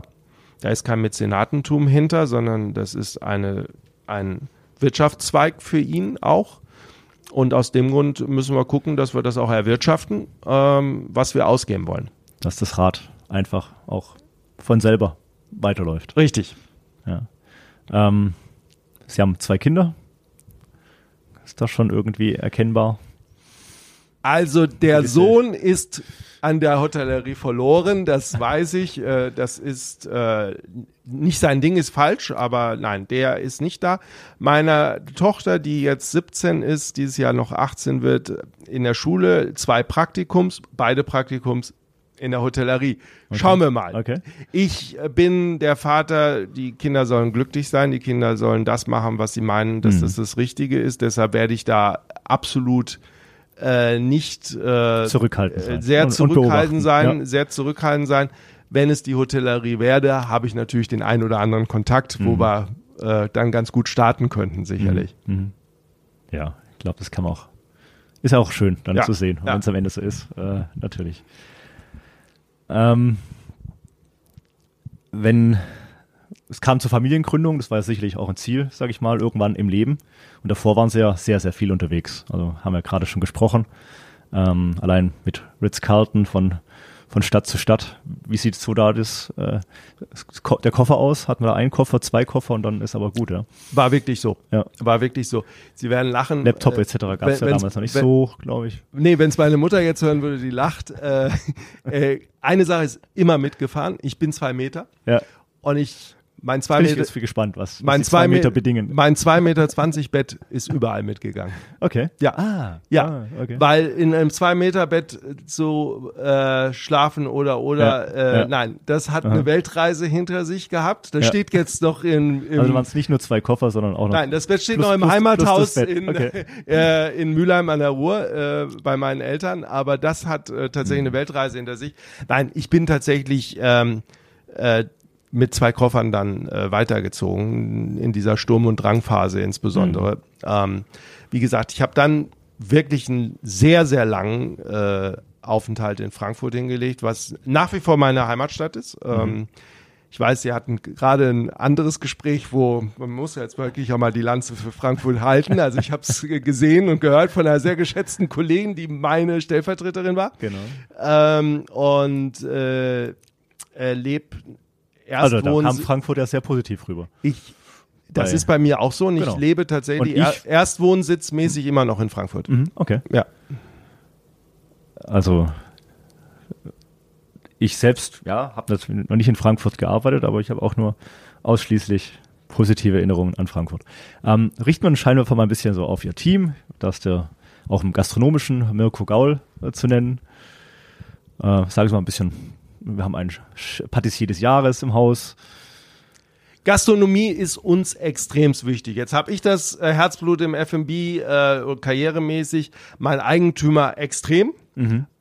Da ist kein Mäzenatentum hinter, sondern das ist eine, ein Wirtschaftszweig für ihn auch. Und aus dem Grund müssen wir gucken, dass wir das auch erwirtschaften, ähm, was wir ausgeben wollen. Dass das Rad einfach auch von selber weiterläuft. Richtig. Ja. Ähm, Sie haben zwei Kinder. Ist das schon irgendwie erkennbar? Also der Sohn ist an der Hotellerie verloren, das weiß ich. Äh, das ist äh, nicht sein Ding, ist falsch, aber nein, der ist nicht da. Meine Tochter, die jetzt 17 ist, dieses Jahr noch 18 wird, in der Schule, zwei Praktikums, beide Praktikums in der Hotellerie. Schauen wir mal. Okay. Ich äh, bin der Vater, die Kinder sollen glücklich sein, die Kinder sollen das machen, was sie meinen, dass das das Richtige ist. Deshalb werde ich da absolut äh, nicht äh, Zurückhaltend äh, sein. sehr Und- und zurückhaltend beobachten. sein, Ja. sehr zurückhaltend sein. Wenn es die Hotellerie werde, habe ich natürlich den einen oder anderen Kontakt, wo Mhm. wir äh, dann ganz gut starten könnten, sicherlich. Mhm. Ja, ich glaube, das kann man auch. Ist auch schön, dann Ja, zu sehen, wenn es am Ende so ist, äh, natürlich. Ähm, wenn es kam zur Familiengründung, das war ja sicherlich auch ein Ziel, sage ich mal, irgendwann im Leben. Und davor waren sie ja sehr, sehr viel unterwegs. Also haben wir gerade schon gesprochen. Ähm, allein mit Ritz-Carlton von, von Stadt zu Stadt. Wie sieht so da das, äh, der Koffer aus? Hatten wir da einen Koffer, zwei Koffer und dann ist aber gut, ja. War wirklich so. Ja. War wirklich so. Sie werden lachen. Laptop etc. gab es ja damals noch nicht wenn- so, glaube ich. Nee, wenn es meine Mutter jetzt hören würde, die lacht. Äh, äh, eine Sache ist immer mitgefahren. Ich bin zwei Meter Ja, und ich, mein zwei bin ich Meter, jetzt viel gespannt, was, was mein die zwei Meter Me- bedingen. Mein zwei Meter zwanzig Bett ist überall mitgegangen. Okay. Ja. Ah, Ja, ah, okay. weil in einem zwei Meter Bett zu äh, schlafen oder oder Ja, äh, ja. nein, das hat Aha. eine Weltreise hinter sich gehabt. Das Ja. steht jetzt noch in, im, Also waren es nicht nur zwei Koffer, sondern auch noch. Nein, das Bett steht Plus- noch im plus- Heimathaus plus in, Okay. äh, in Mülheim an der Ruhr äh, bei meinen Eltern, aber das hat äh, tatsächlich Mhm. eine Weltreise hinter sich. Nein, ich bin tatsächlich ähm, äh, mit zwei Koffern dann äh, weitergezogen, in dieser Sturm- und Drangphase insbesondere. Mhm. Ähm, wie gesagt, ich habe dann wirklich einen sehr, sehr langen äh, Aufenthalt in Frankfurt hingelegt, was nach wie vor meine Heimatstadt ist. Ähm, ich weiß, Sie hatten gerade ein anderes Gespräch, wo man muss jetzt wirklich auch mal die Lanze für Frankfurt halten. Also ich habe es gesehen und gehört von einer sehr geschätzten Kollegin, die meine Stellvertreterin war. Genau. Ähm, und äh, äh, leb erst Also da kam Frankfurt ja sehr positiv rüber. ich. Das Bei- ist bei mir auch so und ich Genau. lebe tatsächlich Und ich- er, erstwohnsitzmäßig immer noch in Frankfurt. Mhm, okay. Ja. Also ich selbst, ja, habe noch nicht in Frankfurt gearbeitet, aber ich habe auch nur ausschließlich positive Erinnerungen an Frankfurt. Ähm, richten wir einen Scheinwerfer mal ein bisschen so auf Ihr Team, da ist der auch im gastronomischen Mirko Gaul äh, zu nennen. Äh, Sagen Sie mal ein bisschen, wir haben einen Sch- Patissier des Jahres im Haus. Gastronomie ist uns extremst wichtig. Jetzt habe ich das äh, Herzblut im F&B äh, karrieremäßig, mein Eigentümer extrem.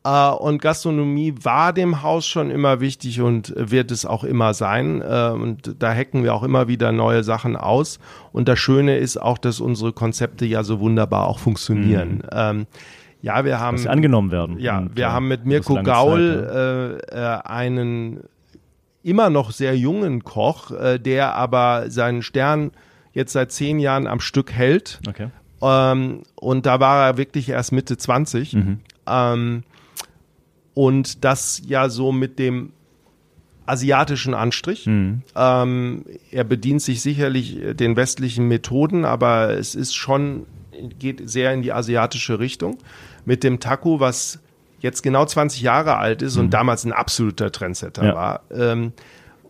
Äh, und Gastronomie war dem Haus schon immer wichtig und wird es auch immer sein. Äh, und da hacken wir auch immer wieder neue Sachen aus. Und das Schöne ist auch, dass unsere Konzepte ja so wunderbar auch funktionieren. Ähm, ja, wir haben dass sie angenommen werden. ja, Und, wir äh, haben mit Mirko Gaul Zeit, ja. äh, äh, einen immer noch sehr jungen Koch, äh, der aber seinen Stern jetzt seit zehn Jahren am Stück hält. Okay. Ähm, und da war er wirklich erst Mitte 20. Mhm. Ähm, und das ja so mit dem asiatischen Anstrich. Mhm. Ähm, er bedient sich sicherlich den westlichen Methoden, aber es ist schon, geht sehr in die asiatische Richtung. Mit dem Taco, was jetzt genau 20 Jahre alt ist und damals ein absoluter Trendsetter Ja. war. Ähm,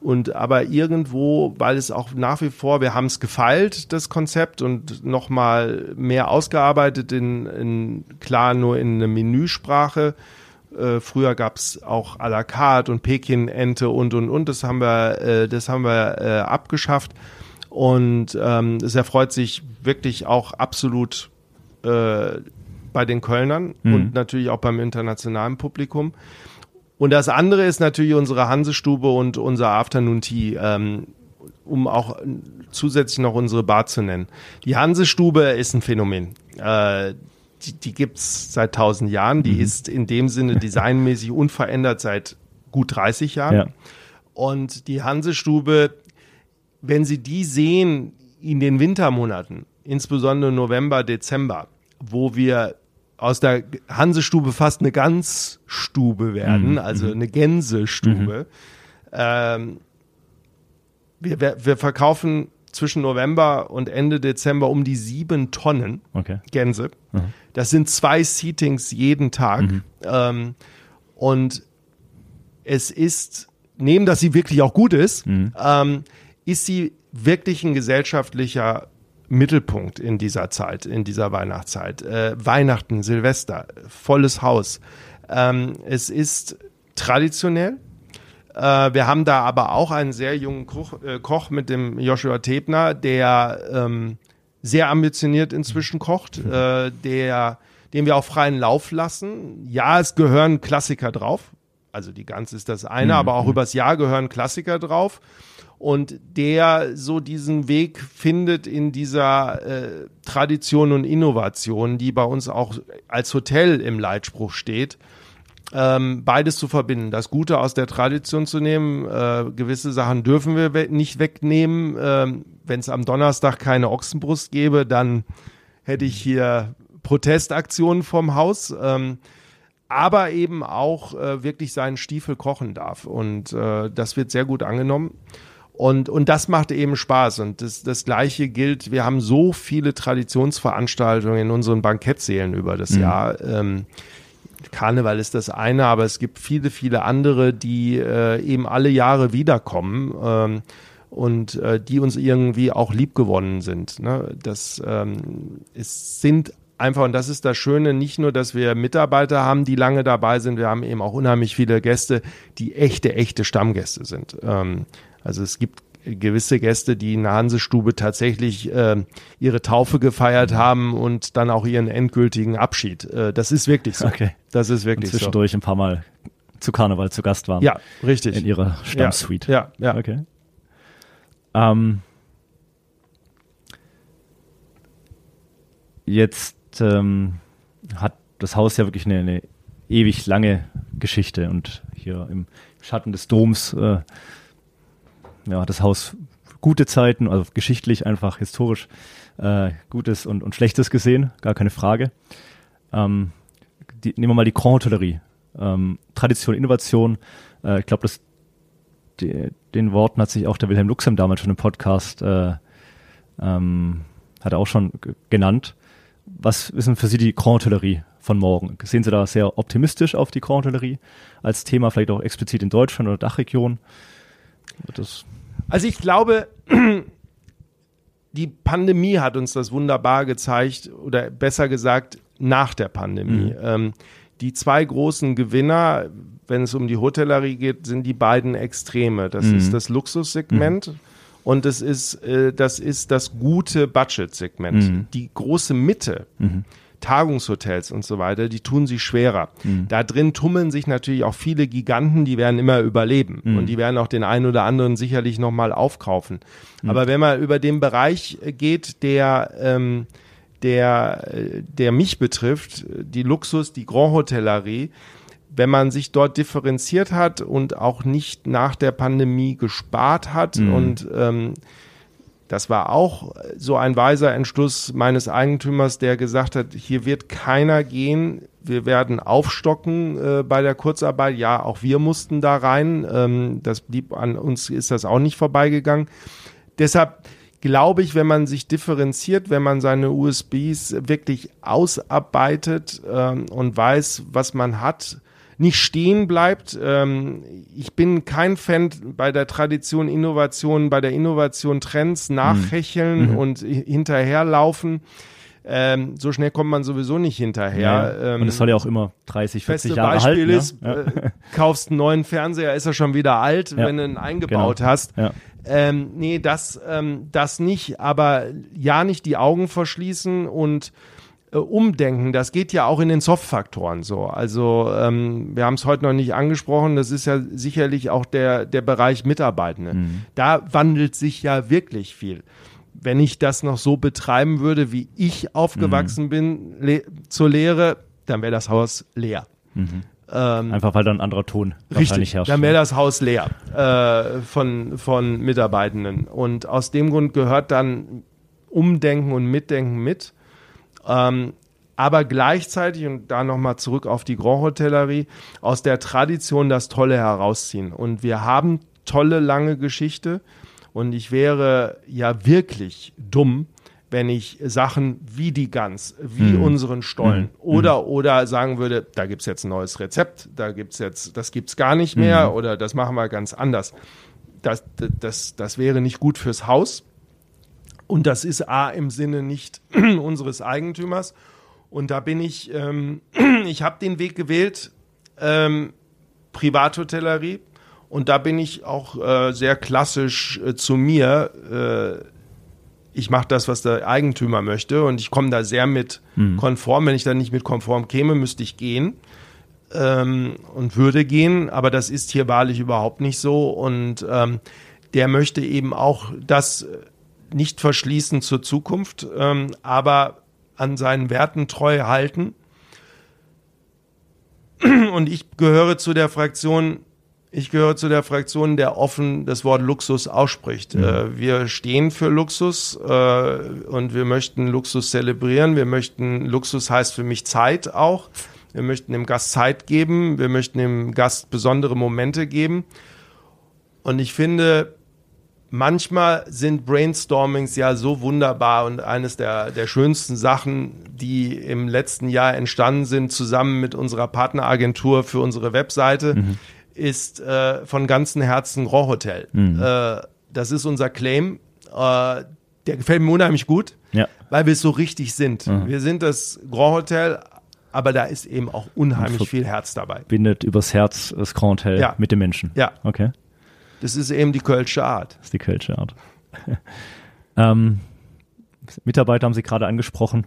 und aber irgendwo, weil es auch nach wie vor, wir haben es gefeilt, das Konzept, und nochmal mehr ausgearbeitet in, in klar nur in eine Menüsprache. Äh, früher gab's auch à la carte und Pekin-Ente und und und. Das haben wir, äh, das haben wir äh, abgeschafft. Und ähm, es erfreut sich wirklich auch absolut äh, bei den Kölnern Mhm. und natürlich auch beim internationalen Publikum. Und das andere ist natürlich unsere Hansestube und unser Afternoon Tea, ähm, um auch zusätzlich noch unsere Bar zu nennen. Die Hansestube ist ein Phänomen. Äh, die, die gibt's seit tausend Jahren. Die ist in dem Sinne designmäßig unverändert seit gut 30 Jahren. Ja. Und die Hansestube, wenn Sie die sehen in den Wintermonaten, insbesondere November, Dezember, wo wir aus der Hansestube fast eine Ganzstube werden, also eine Gänsestube. Ähm, wir, wir, wir verkaufen zwischen November und Ende Dezember um die sieben Tonnen Okay. Gänse. Das sind zwei Seatings jeden Tag. Ähm, und es ist, neben dass sie wirklich auch gut ist, ähm, ist sie wirklich ein gesellschaftlicher Mittelpunkt in dieser Zeit, in dieser Weihnachtszeit. Äh, Weihnachten, Silvester, volles Haus. Ähm, es ist traditionell. Äh, wir haben da aber auch einen sehr jungen Koch, äh, Koch mit dem Joshua Tebner, der ähm, sehr ambitioniert inzwischen kocht, äh, der, den wir auch freien Lauf lassen. Ja, es gehören Klassiker drauf, Also die Gans ist das eine, mhm. aber auch übers Jahr gehören Klassiker drauf. Und der so diesen Weg findet in dieser äh, Tradition und Innovation, die bei uns auch als Hotel im Leitspruch steht ähm, beides zu verbinden. Das Gute aus der Tradition zu nehmen, äh, gewisse Sachen dürfen wir we nicht wegnehmen. Ähm, Wenn es am Donnerstag keine Ochsenbrust gäbe, dann hätte ich hier Protestaktionen vom Haus. Ähm, aber eben auch äh, wirklich seinen Stiefel kochen darf. Und äh, das wird sehr gut angenommen. Und, und das macht eben Spaß. Und das, das Gleiche gilt, wir haben so viele Traditionsveranstaltungen in unseren Bankettsälen über das mhm. Jahr. Ähm, Karneval ist das eine, aber es gibt viele, viele andere, die äh, eben alle Jahre wiederkommen ähm, und äh, die uns irgendwie auch liebgewonnen sind. Ne? Das ähm, es sind einfach, und das ist das Schöne, nicht nur, dass wir Mitarbeiter haben, die lange dabei sind, wir haben eben auch unheimlich viele Gäste, die echte, echte Stammgäste sind. Ähm, also es gibt gewisse Gäste, die in der Hansestube tatsächlich äh, ihre Taufe gefeiert haben und dann auch ihren endgültigen Abschied. Äh, das ist wirklich so. Okay. Das ist wirklich und zwischendurch so. ein paar Mal zu Karneval zu Gast waren. Ja, richtig. In ihrer Stammsuite. Ja, ja. ja. Okay. Ähm, jetzt ähm, hat das Haus ja wirklich eine, eine, ewig lange Geschichte und hier im Schatten des Doms äh, ja, das Haus gute Zeiten, also geschichtlich einfach historisch äh, Gutes und, und Schlechtes gesehen, gar keine Frage. Ähm, die, nehmen wir mal die Grand Hotellerie. Ähm, Tradition, Innovation. Äh, ich glaube, das den Worten hat sich auch der Wilhelm Luxem damals schon im Podcast äh, ähm, hat er auch schon genannt. Was ist denn für Sie die Grand Hotellerie von morgen? Sehen Sie da sehr optimistisch auf die Grand Hotellerie als Thema, vielleicht auch explizit in Deutschland oder Dachregion? Das also ich glaube, die Pandemie hat uns das wunderbar gezeigt oder besser gesagt nach der Pandemie. Mhm. Ähm, die zwei großen Gewinner, wenn es um die Hotellerie geht, sind die beiden Extreme. Das mhm. ist das Luxussegment. Mhm. Und das ist, äh, das ist das gute Budget-Segment. Mhm. Die große Mitte, mhm. Tagungshotels und so weiter, die tun sich schwerer. Mhm. Da drin tummeln sich natürlich auch viele Giganten, die werden immer überleben mhm. und die werden auch den einen oder anderen sicherlich nochmal aufkaufen. Mhm. Aber wenn man über den Bereich geht, der ähm, der, der mich betrifft, die Luxus, die Grand Hotellerie, wenn man sich dort differenziert hat und auch nicht nach der Pandemie gespart hat mhm. und ähm, das war auch so ein weiser Entschluss meines Eigentümers, der gesagt hat, hier wird keiner gehen. Wir werden aufstocken äh, bei der Kurzarbeit. Ja, auch wir mussten da rein. Ähm, das blieb an uns, ist das auch nicht vorbeigegangen. Deshalb glaube ich, wenn man sich differenziert, wenn man seine USBs wirklich ausarbeitet ähm, und weiß, was man hat, nicht stehen bleibt. Ähm, ich bin kein Fan bei der Tradition Innovation, bei der Innovation Trends nachhecheln mhm. und hinterherlaufen. Ähm, so schnell kommt man sowieso nicht hinterher. Ja. Ähm, und es soll ja auch immer 30, 40 Jahre Beispiel halten. Ist, ja. äh, kaufst einen neuen Fernseher, ist er schon wieder alt, ja. wenn du ihn eingebaut genau. hast. Ja. Ähm, nee, das, ähm, das nicht, aber ja nicht die Augen verschließen und umdenken. Das geht ja auch in den Soft-Faktoren so. Also ähm, wir haben es heute noch nicht angesprochen, das ist ja sicherlich auch der, der Bereich Mitarbeitende. Mhm. Da wandelt sich ja wirklich viel. Wenn ich das noch so betreiben würde, wie ich aufgewachsen mhm. bin le zur Lehre, dann wäre das Haus leer. Mhm. Ähm, Einfach weil da ein anderer Ton richtig, herrscht. Dann wäre das Haus leer äh, von, von Mitarbeitenden. Und aus dem Grund gehört dann Umdenken und Mitdenken mit. Ähm, aber gleichzeitig, und da nochmal zurück auf die Grand Hotellerie, aus der Tradition das Tolle herausziehen. Und wir haben tolle, lange Geschichte. Und ich wäre ja wirklich dumm, wenn ich Sachen wie die Gans, wie mhm. unseren Stollen mhm. oder oder sagen würde, da gibt es jetzt ein neues Rezept, da gibt's jetzt, das gibt's gar nicht mehr mhm. oder das machen wir ganz anders. Das, das, das wäre nicht gut fürs Haus. Und das ist A im Sinne nicht unseres Eigentümers. Und da bin ich, ähm, ich habe den Weg gewählt, ähm, Privathotellerie. Und da bin ich auch äh, sehr klassisch äh, zu mir. Äh, ich mache das, was der Eigentümer möchte und ich komme da sehr mit mhm. konform. Wenn ich da nicht mit konform käme, müsste ich gehen. ähm, und würde gehen, aber das ist hier wahrlich überhaupt nicht so. Und ähm, der möchte eben auch das nicht verschließen zur Zukunft, ähm, aber an seinen Werten treu halten. Und ich gehöre zu der Fraktion, ich gehöre zu der Fraktion, der offen das Wort Luxus ausspricht. Mhm. Äh, wir stehen für Luxus äh, und wir möchten Luxus zelebrieren. Wir möchten, Luxus heißt für mich Zeit auch. Wir möchten dem Gast Zeit geben. Wir möchten dem Gast besondere Momente geben. Und ich finde, manchmal sind Brainstormings ja so wunderbar und eines der, der schönsten Sachen, die im letzten Jahr entstanden sind, zusammen mit unserer Partneragentur für unsere Webseite, mhm. ist äh, von ganzem Herzen Grand Hotel. Mhm. Äh, das ist unser Claim. Äh, der gefällt mir unheimlich gut, ja. weil wir es so richtig sind. Mhm. Wir sind das Grand Hotel, aber da ist eben auch unheimlich viel Herz dabei. Bindet übers Herz das Grand Hotel ja. mit den Menschen. Ja. Okay. Das ist eben die Kölsche Art. Das ist die Kölsche Art. ähm, Mitarbeiter haben Sie gerade angesprochen.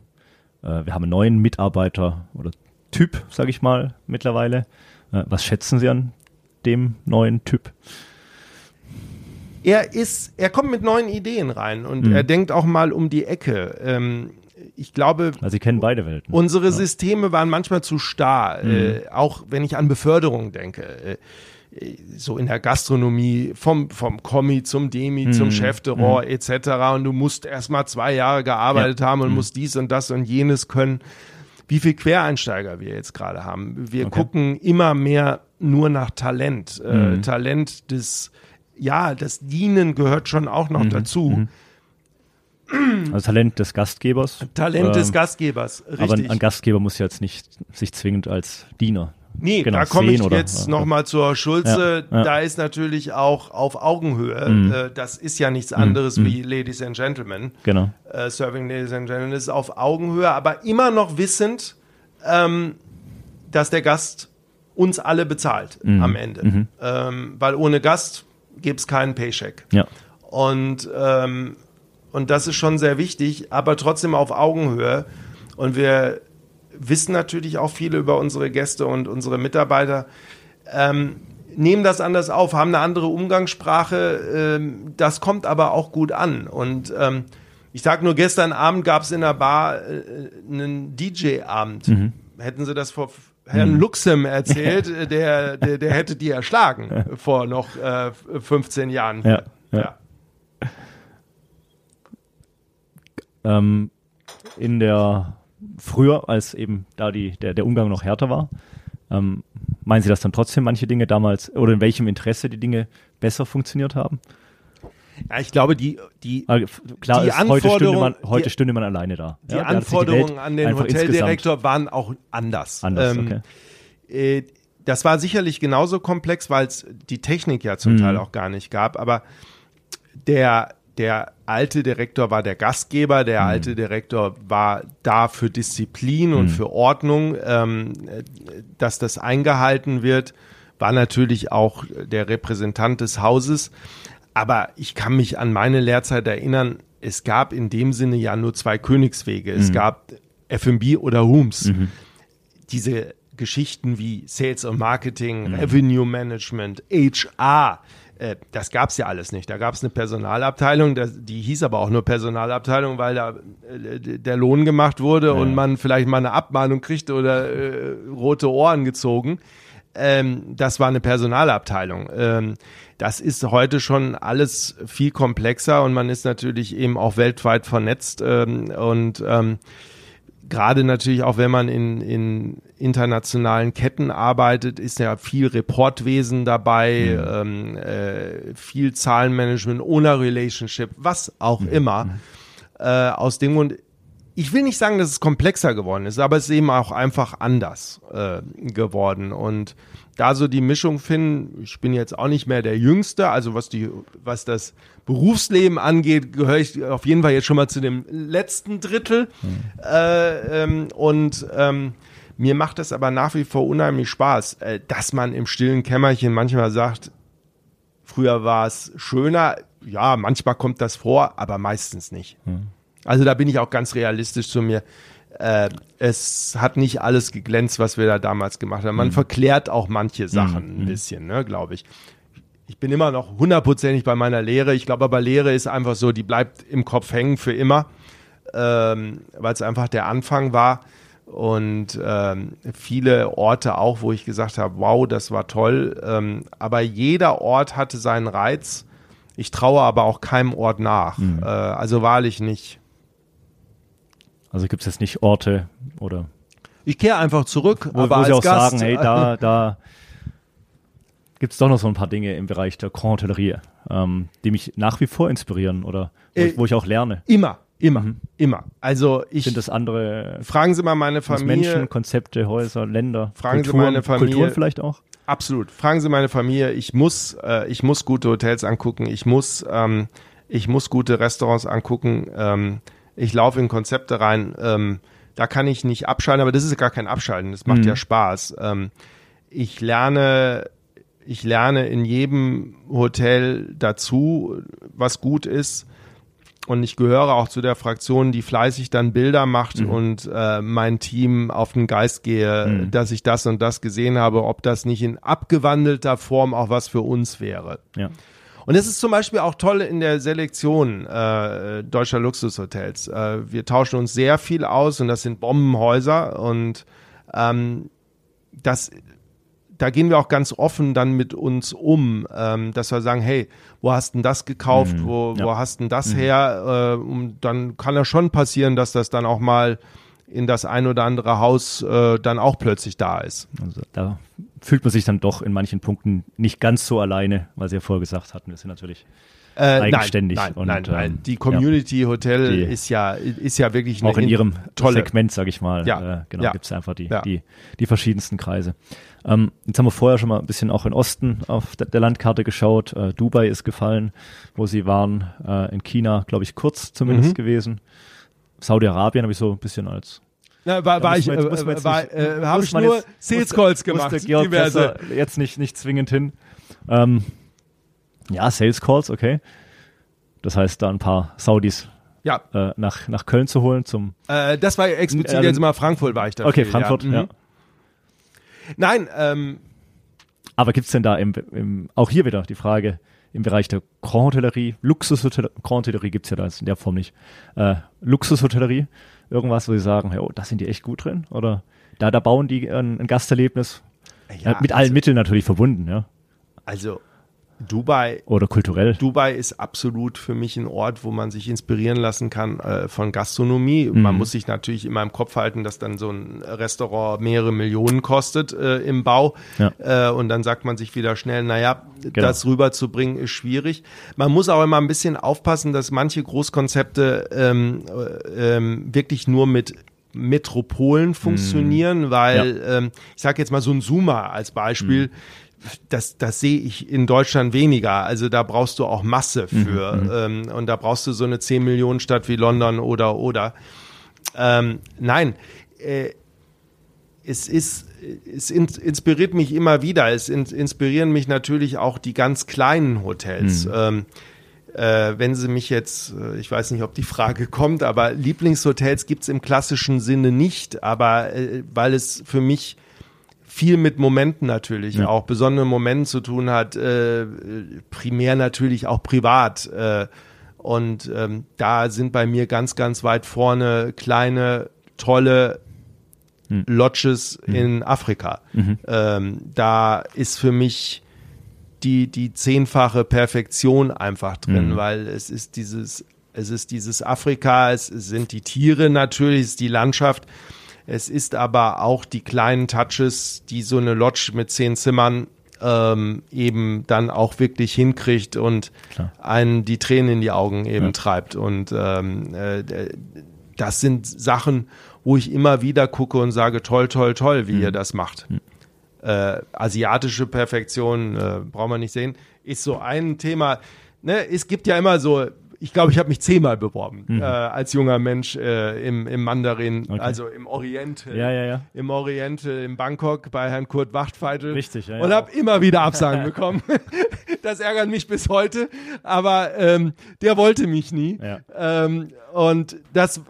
Äh, wir haben einen neuen Mitarbeiter oder Typ, sage ich mal, mittlerweile. Äh, was schätzen Sie an dem neuen Typ? Er ist, er kommt mit neuen Ideen rein und mhm. er denkt auch mal um die Ecke. Ähm, ich glaube, also Sie kennen beide Welten. Unsere ja. Systeme waren manchmal zu starr, mhm. äh, auch wenn ich an Beförderung denke. So in der Gastronomie vom, vom Kommi zum Demi mm. zum Chefterror mm. etc. Und du musst erst mal zwei Jahre gearbeitet ja. haben und mm. musst dies und das und jenes können. Wie viel Quereinsteiger wir jetzt gerade haben. Wir okay. gucken immer mehr nur nach Talent. Äh, mhm. Talent des, ja, das Dienen gehört schon auch noch mhm. dazu. Mhm. Also Talent des Gastgebers. Talent ähm, des Gastgebers, richtig. Aber ein Gastgeber muss jetzt nicht sich zwingend als Diener Nee, genau, da komme ich jetzt nochmal zur Schulze. Ja, ja. Da ist natürlich auch auf Augenhöhe. Mhm. Äh, das ist ja nichts anderes mhm. wie Ladies and Gentlemen. Genau. Äh, Serving Ladies and Gentlemen ist auf Augenhöhe, aber immer noch wissend, ähm, dass der Gast uns alle bezahlt mhm. am Ende. Mhm. Ähm, weil ohne Gast gibt es keinen Paycheck. Ja. Und, ähm, und das ist schon sehr wichtig, aber trotzdem auf Augenhöhe. Und wir wissen natürlich auch viele über unsere Gäste und unsere Mitarbeiter. Ähm, nehmen das anders auf, haben eine andere Umgangssprache. Ähm, das kommt aber auch gut an. Und ähm, ich sage nur, gestern Abend gab es in der Bar äh, einen DJ-Abend. Mhm. Hätten Sie das vor Herrn mhm. Luxem erzählt, der, der, der hätte die erschlagen ja. vor noch äh, 15 Jahren. Ja. ja. Ähm, in der früher, als eben da die, der, der Umgang noch härter war. Ähm, meinen Sie, dass dann trotzdem manche Dinge damals oder in welchem Interesse die Dinge besser funktioniert haben? Ja, ich glaube, die, die, also klar die ist, heute, stünde man, heute die, stünde man alleine da. Die ja, Anforderungen an den Hoteldirektor waren auch anders. Anders, ähm, okay. Äh, das war sicherlich genauso komplex, weil es die Technik ja zum mhm. Teil auch gar nicht gab, aber der der alte Direktor war der Gastgeber, der mhm. alte Direktor war da für Disziplin und mhm. für Ordnung, ähm, dass das eingehalten wird, war natürlich auch der Repräsentant des Hauses. Aber ich kann mich an meine Lehrzeit erinnern, es gab in dem Sinne ja nur zwei Königswege. Es mhm. gab F&B oder Rooms. Mhm. Diese Geschichten wie Sales und Marketing, mhm. Revenue Management, HR, äh, das gab es ja alles nicht. Da gab es eine Personalabteilung, die hieß aber auch nur Personalabteilung, weil da äh, der Lohn gemacht wurde ja. und man vielleicht mal eine Abmahnung kriegte oder äh, rote Ohren gezogen. Ähm, das war eine Personalabteilung. Ähm, das ist heute schon alles viel komplexer und man ist natürlich eben auch weltweit vernetzt ähm, und ähm, gerade natürlich auch, wenn man in, in internationalen Ketten arbeitet, ist ja viel Reportwesen dabei, mhm. ähm, äh, viel Zahlenmanagement, ohne Relationship, was auch mhm. immer. Mhm. Äh, aus dem Grund, ich will nicht sagen, dass es komplexer geworden ist, aber es ist eben auch einfach anders äh, geworden. Und da so die Mischung finden, ich bin jetzt auch nicht mehr der Jüngste, also was die, was das Berufsleben angeht, gehöre ich auf jeden Fall jetzt schon mal zu dem letzten Drittel. Mhm. Äh, ähm, und ähm, mir macht es aber nach wie vor unheimlich Spaß, äh, dass man im stillen Kämmerchen manchmal sagt, früher war es schöner. Ja, manchmal kommt das vor, aber meistens nicht. Mhm. Also da bin ich auch ganz realistisch zu mir. äh, es hat nicht alles geglänzt, was wir da damals gemacht haben. Man verklärt auch manche Sachen ein bisschen, ne, glaube ich. Ich bin immer noch hundertprozentig bei meiner Lehre. Ich glaube aber, Lehre ist einfach so, die bleibt im Kopf hängen für immer, ähm, weil es einfach der Anfang war. Und ähm, viele Orte auch, wo ich gesagt habe, wow, das war toll. Ähm, aber jeder Ort hatte seinen Reiz. Ich traue aber auch keinem Ort nach. Äh, also wahrlich nicht. Also gibt es jetzt nicht Orte oder Ich kehre einfach zurück, wo, aber wo als sie auch Gast, sagen, hey, da, da gibt es doch noch so ein paar Dinge im Bereich der Grand Hotellerie, ähm, die mich nach wie vor inspirieren oder wo, Äh, ich, wo ich auch lerne. Immer, immer, immer. Also ich Sind das andere fragen Sie mal meine Familie. Menschen, Konzepte, Häuser, Länder, Fragen Sie Kulturen, meine Familie. Kulturen vielleicht auch? Absolut. Fragen Sie meine Familie. Ich muss, äh, ich muss gute Hotels angucken. Ich muss, ähm, ich muss gute Restaurants angucken. Ähm, ich laufe in Konzepte rein. Ähm, da kann ich nicht abschalten, aber das ist gar kein Abschalten. Das macht ja Spaß. Ähm, ich lerne, ich lerne in jedem Hotel dazu, was gut ist. Und ich gehöre auch zu der Fraktion, die fleißig dann Bilder macht und äh, mein Team auf den Geist gehe, dass ich das und das gesehen habe, ob das nicht in abgewandelter Form auch was für uns wäre. Ja. Und es ist zum Beispiel auch toll in der Selektion äh, deutscher Luxushotels. Äh, wir tauschen uns sehr viel aus und das sind Bombenhäuser und ähm, das da gehen wir auch ganz offen dann mit uns um, ähm, dass wir sagen, hey, wo hast denn das gekauft, wo, ja. wo hast denn das her? Äh, und dann kann ja schon passieren, dass das dann auch mal in das ein oder andere Haus äh, dann auch plötzlich da ist. Also da fühlt man sich dann doch in manchen Punkten nicht ganz so alleine, weil sie ja vorher gesagt hatten, wir sind natürlich Äh, Eigenständig Nein, nein, und, nein, nein. ähm, Die Community Hotel Die- ist ja ist ja wirklich auch in ihrem tolle. Segment, sag ich mal. Ja, Äh, genau, ja. gibt's einfach die, Ja. die, die verschiedensten Kreise. Ähm, jetzt haben wir vorher schon mal ein bisschen auch in Osten auf der, der Landkarte geschaut. Äh, Dubai ist gefallen, wo sie waren. Äh, in China, glaube ich, kurz zumindest Mhm. gewesen. Saudi-Arabien habe ich so ein bisschen als Na, war, war ich, jetzt- äh, war, äh, habe ich nur Sales Calls gemacht, Georg diverse. Jetzt nicht, nicht zwingend hin. Ähm, ja, Sales Calls, okay. Das heißt, da ein paar Saudis Ja, äh, nach, nach Köln zu holen zum äh, das war explizit Äh, jetzt mal Frankfurt war ich da. Okay, Frankfurt, Mhm. ja. Nein, ähm, Aber gibt's denn da im, im, auch hier wieder die Frage im Bereich der Grand Hotellerie, Luxushotellerie, Grand Hotellerie gibt's ja da in der Form nicht. Äh, Luxushotellerie, irgendwas, wo sie sagen, hey, oh, da sind die echt gut drin? Oder da, da bauen die ein, ein Gasterlebnis ja, äh, mit allen also, Mitteln natürlich verbunden, ja. also Dubai Oder kulturell. Dubai ist absolut für mich ein Ort, wo man sich inspirieren lassen kann äh, von Gastronomie. Mhm. Man muss sich natürlich immer im Kopf halten, dass dann so ein Restaurant mehrere Millionen kostet äh, im Bau. Äh, und dann sagt man sich wieder schnell, naja, Genau. das rüberzubringen ist schwierig. Man muss auch immer ein bisschen aufpassen, dass manche Großkonzepte ähm, äh, ähm, wirklich nur mit Metropolen funktionieren, weil ähm, ich sage jetzt mal so ein Zoomer als Beispiel, das, das sehe ich in Deutschland weniger. Also da brauchst du auch Masse für. Ähm, und da brauchst du so eine 10 Millionen Stadt wie London oder oder. Ähm, nein, äh, es ist, es in, inspiriert mich immer wieder. Es in, inspirieren mich natürlich auch die ganz kleinen Hotels. Ähm, äh, wenn Sie mich jetzt, äh, ich weiß nicht, ob die Frage kommt, aber Lieblingshotels gibt's im klassischen Sinne nicht, aber äh, weil es für mich viel mit Momenten natürlich, Ja. auch besonderen Momenten zu tun hat, äh, primär natürlich auch privat. Äh, und ähm, da sind bei mir ganz, ganz weit vorne kleine, tolle Lodges in Afrika. Ähm, da ist für mich die, die zehnfache Perfektion einfach drin, weil es ist dieses, es ist dieses Afrika, es sind die Tiere natürlich, es ist die Landschaft, es ist aber auch die kleinen Touches, die so eine Lodge mit zehn Zimmern ähm, eben dann auch wirklich hinkriegt und Klar. einen die Tränen in die Augen eben Ja. treibt. Und ähm, äh, das sind Sachen, wo ich immer wieder gucke und sage, toll, toll, toll, wie ihr das macht. Äh, asiatische Perfektion, äh, brauchen wir nicht sehen, ist so ein Thema. Ne, es gibt ja immer so, ich glaube, ich habe mich zehnmal beworben äh, als junger Mensch äh, im, im Mandarin, Okay. also im Orient. Ja, ja, ja. Im Orient, in Bangkok bei Herrn Kurt Wachtfeitel. Richtig, ja, Und habe immer wieder Absagen bekommen. das ärgert mich bis heute. Aber ähm, der wollte mich nie. Ähm, und das,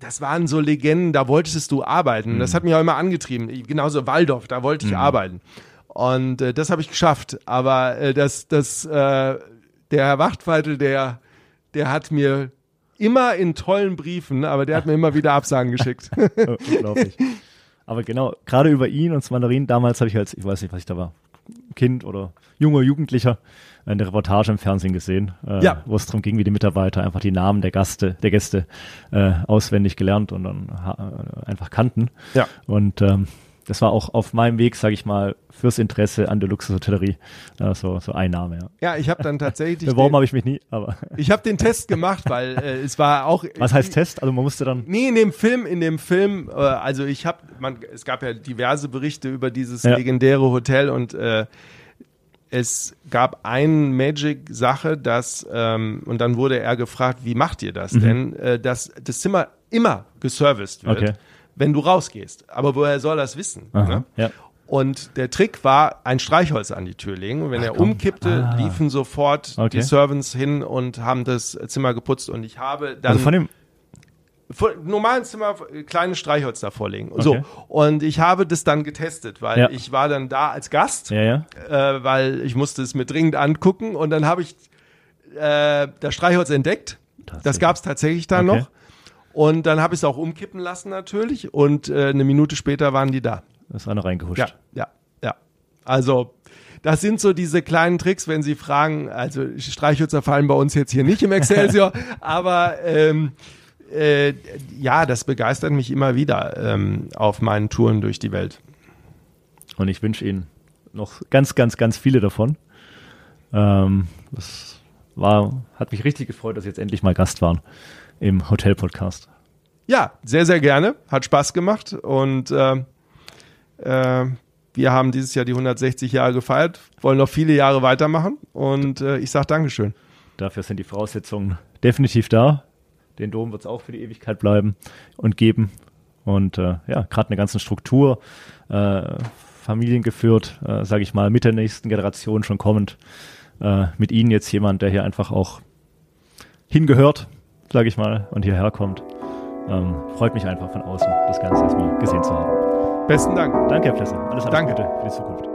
das waren so Legenden, da wolltest du arbeiten. Das hat mich auch immer angetrieben. Genauso Waldorf, da wollte ich Mhm. arbeiten. Und äh, das habe ich geschafft. Aber äh, das, das, äh, der Herr Wachtfeitel, der, der hat mir immer in tollen Briefen, aber der hat mir immer wieder Absagen geschickt. Unglaublich. Aber genau, gerade über ihn und Mandarin, damals habe ich als, ich weiß nicht, was ich da war, Kind oder junger Jugendlicher, eine Reportage im Fernsehen gesehen, äh, Ja. wo es darum ging, wie die Mitarbeiter einfach die Namen der Gaste, der Gäste äh, auswendig gelernt und dann äh, einfach kannten. Ja. Und ähm, das war auch auf meinem Weg, sage ich mal, fürs Interesse an der Luxushotellerie äh, so, so ein Name. Ja. Ja, ich habe dann tatsächlich. Den, habe ich mich nie, aber ich habe den Test gemacht, weil äh, es war auch. was heißt Test? Also man musste dann Nee, in dem Film, in dem Film, äh, also ich habe, man, es gab ja diverse Berichte über dieses Ja. legendäre Hotel und äh, es gab eine Magic-Sache, dass ähm, und dann wurde er gefragt, wie macht ihr das denn, äh, dass das Zimmer immer geserviced wird, Okay. Wenn du rausgehst. Aber woher soll das wissen? Aha, Ne? ja. Und der Trick war, ein Streichholz an die Tür legen. Und wenn er umkippte, Ah. liefen sofort Okay. die Servants hin und haben das Zimmer geputzt. Und ich habe dann also von dem normalen Zimmer äh, kleine Streichholz davor legen. Okay. So. Und ich habe das dann getestet, weil Ja. ich war dann da als Gast, ja, ja. äh, weil ich musste es mir dringend angucken und dann habe ich äh, das Streichholz entdeckt. Das gab es tatsächlich da Okay. noch. Und dann habe ich es auch umkippen lassen natürlich und äh, eine Minute später waren die da. Das ist einer reingehuscht. Ja, ja, ja. Also, das sind so diese kleinen Tricks, wenn Sie fragen, also Streichhölzer fallen bei uns jetzt hier nicht im Excelsior, aber ähm, äh, ja, das begeistert mich immer wieder ähm, auf meinen Touren durch die Welt. Und ich wünsche Ihnen noch ganz, ganz, ganz viele davon. Ähm, das war, hat mich richtig gefreut, dass Sie jetzt endlich mal Gast waren im Hotel-Podcast. Ja, sehr, sehr gerne. Hat Spaß gemacht und äh, äh, wir haben dieses Jahr die 160 Jahre gefeiert, wollen noch viele Jahre weitermachen und äh, ich sage Dankeschön. Dafür sind die Voraussetzungen definitiv da. Den Dom wird es auch für die Ewigkeit bleiben und geben. Und äh, ja, gerade eine ganze Struktur, äh, familiengeführt, äh, sage ich mal, mit der nächsten Generation schon kommend. Äh, mit Ihnen jetzt jemand, der hier einfach auch hingehört, sage ich mal, und hierher kommt. Ähm, freut mich einfach von außen, das Ganze erstmal gesehen zu haben. Besten Dank. Danke, Herr Plesser. Alles, alles Danke. Gute für die Zukunft.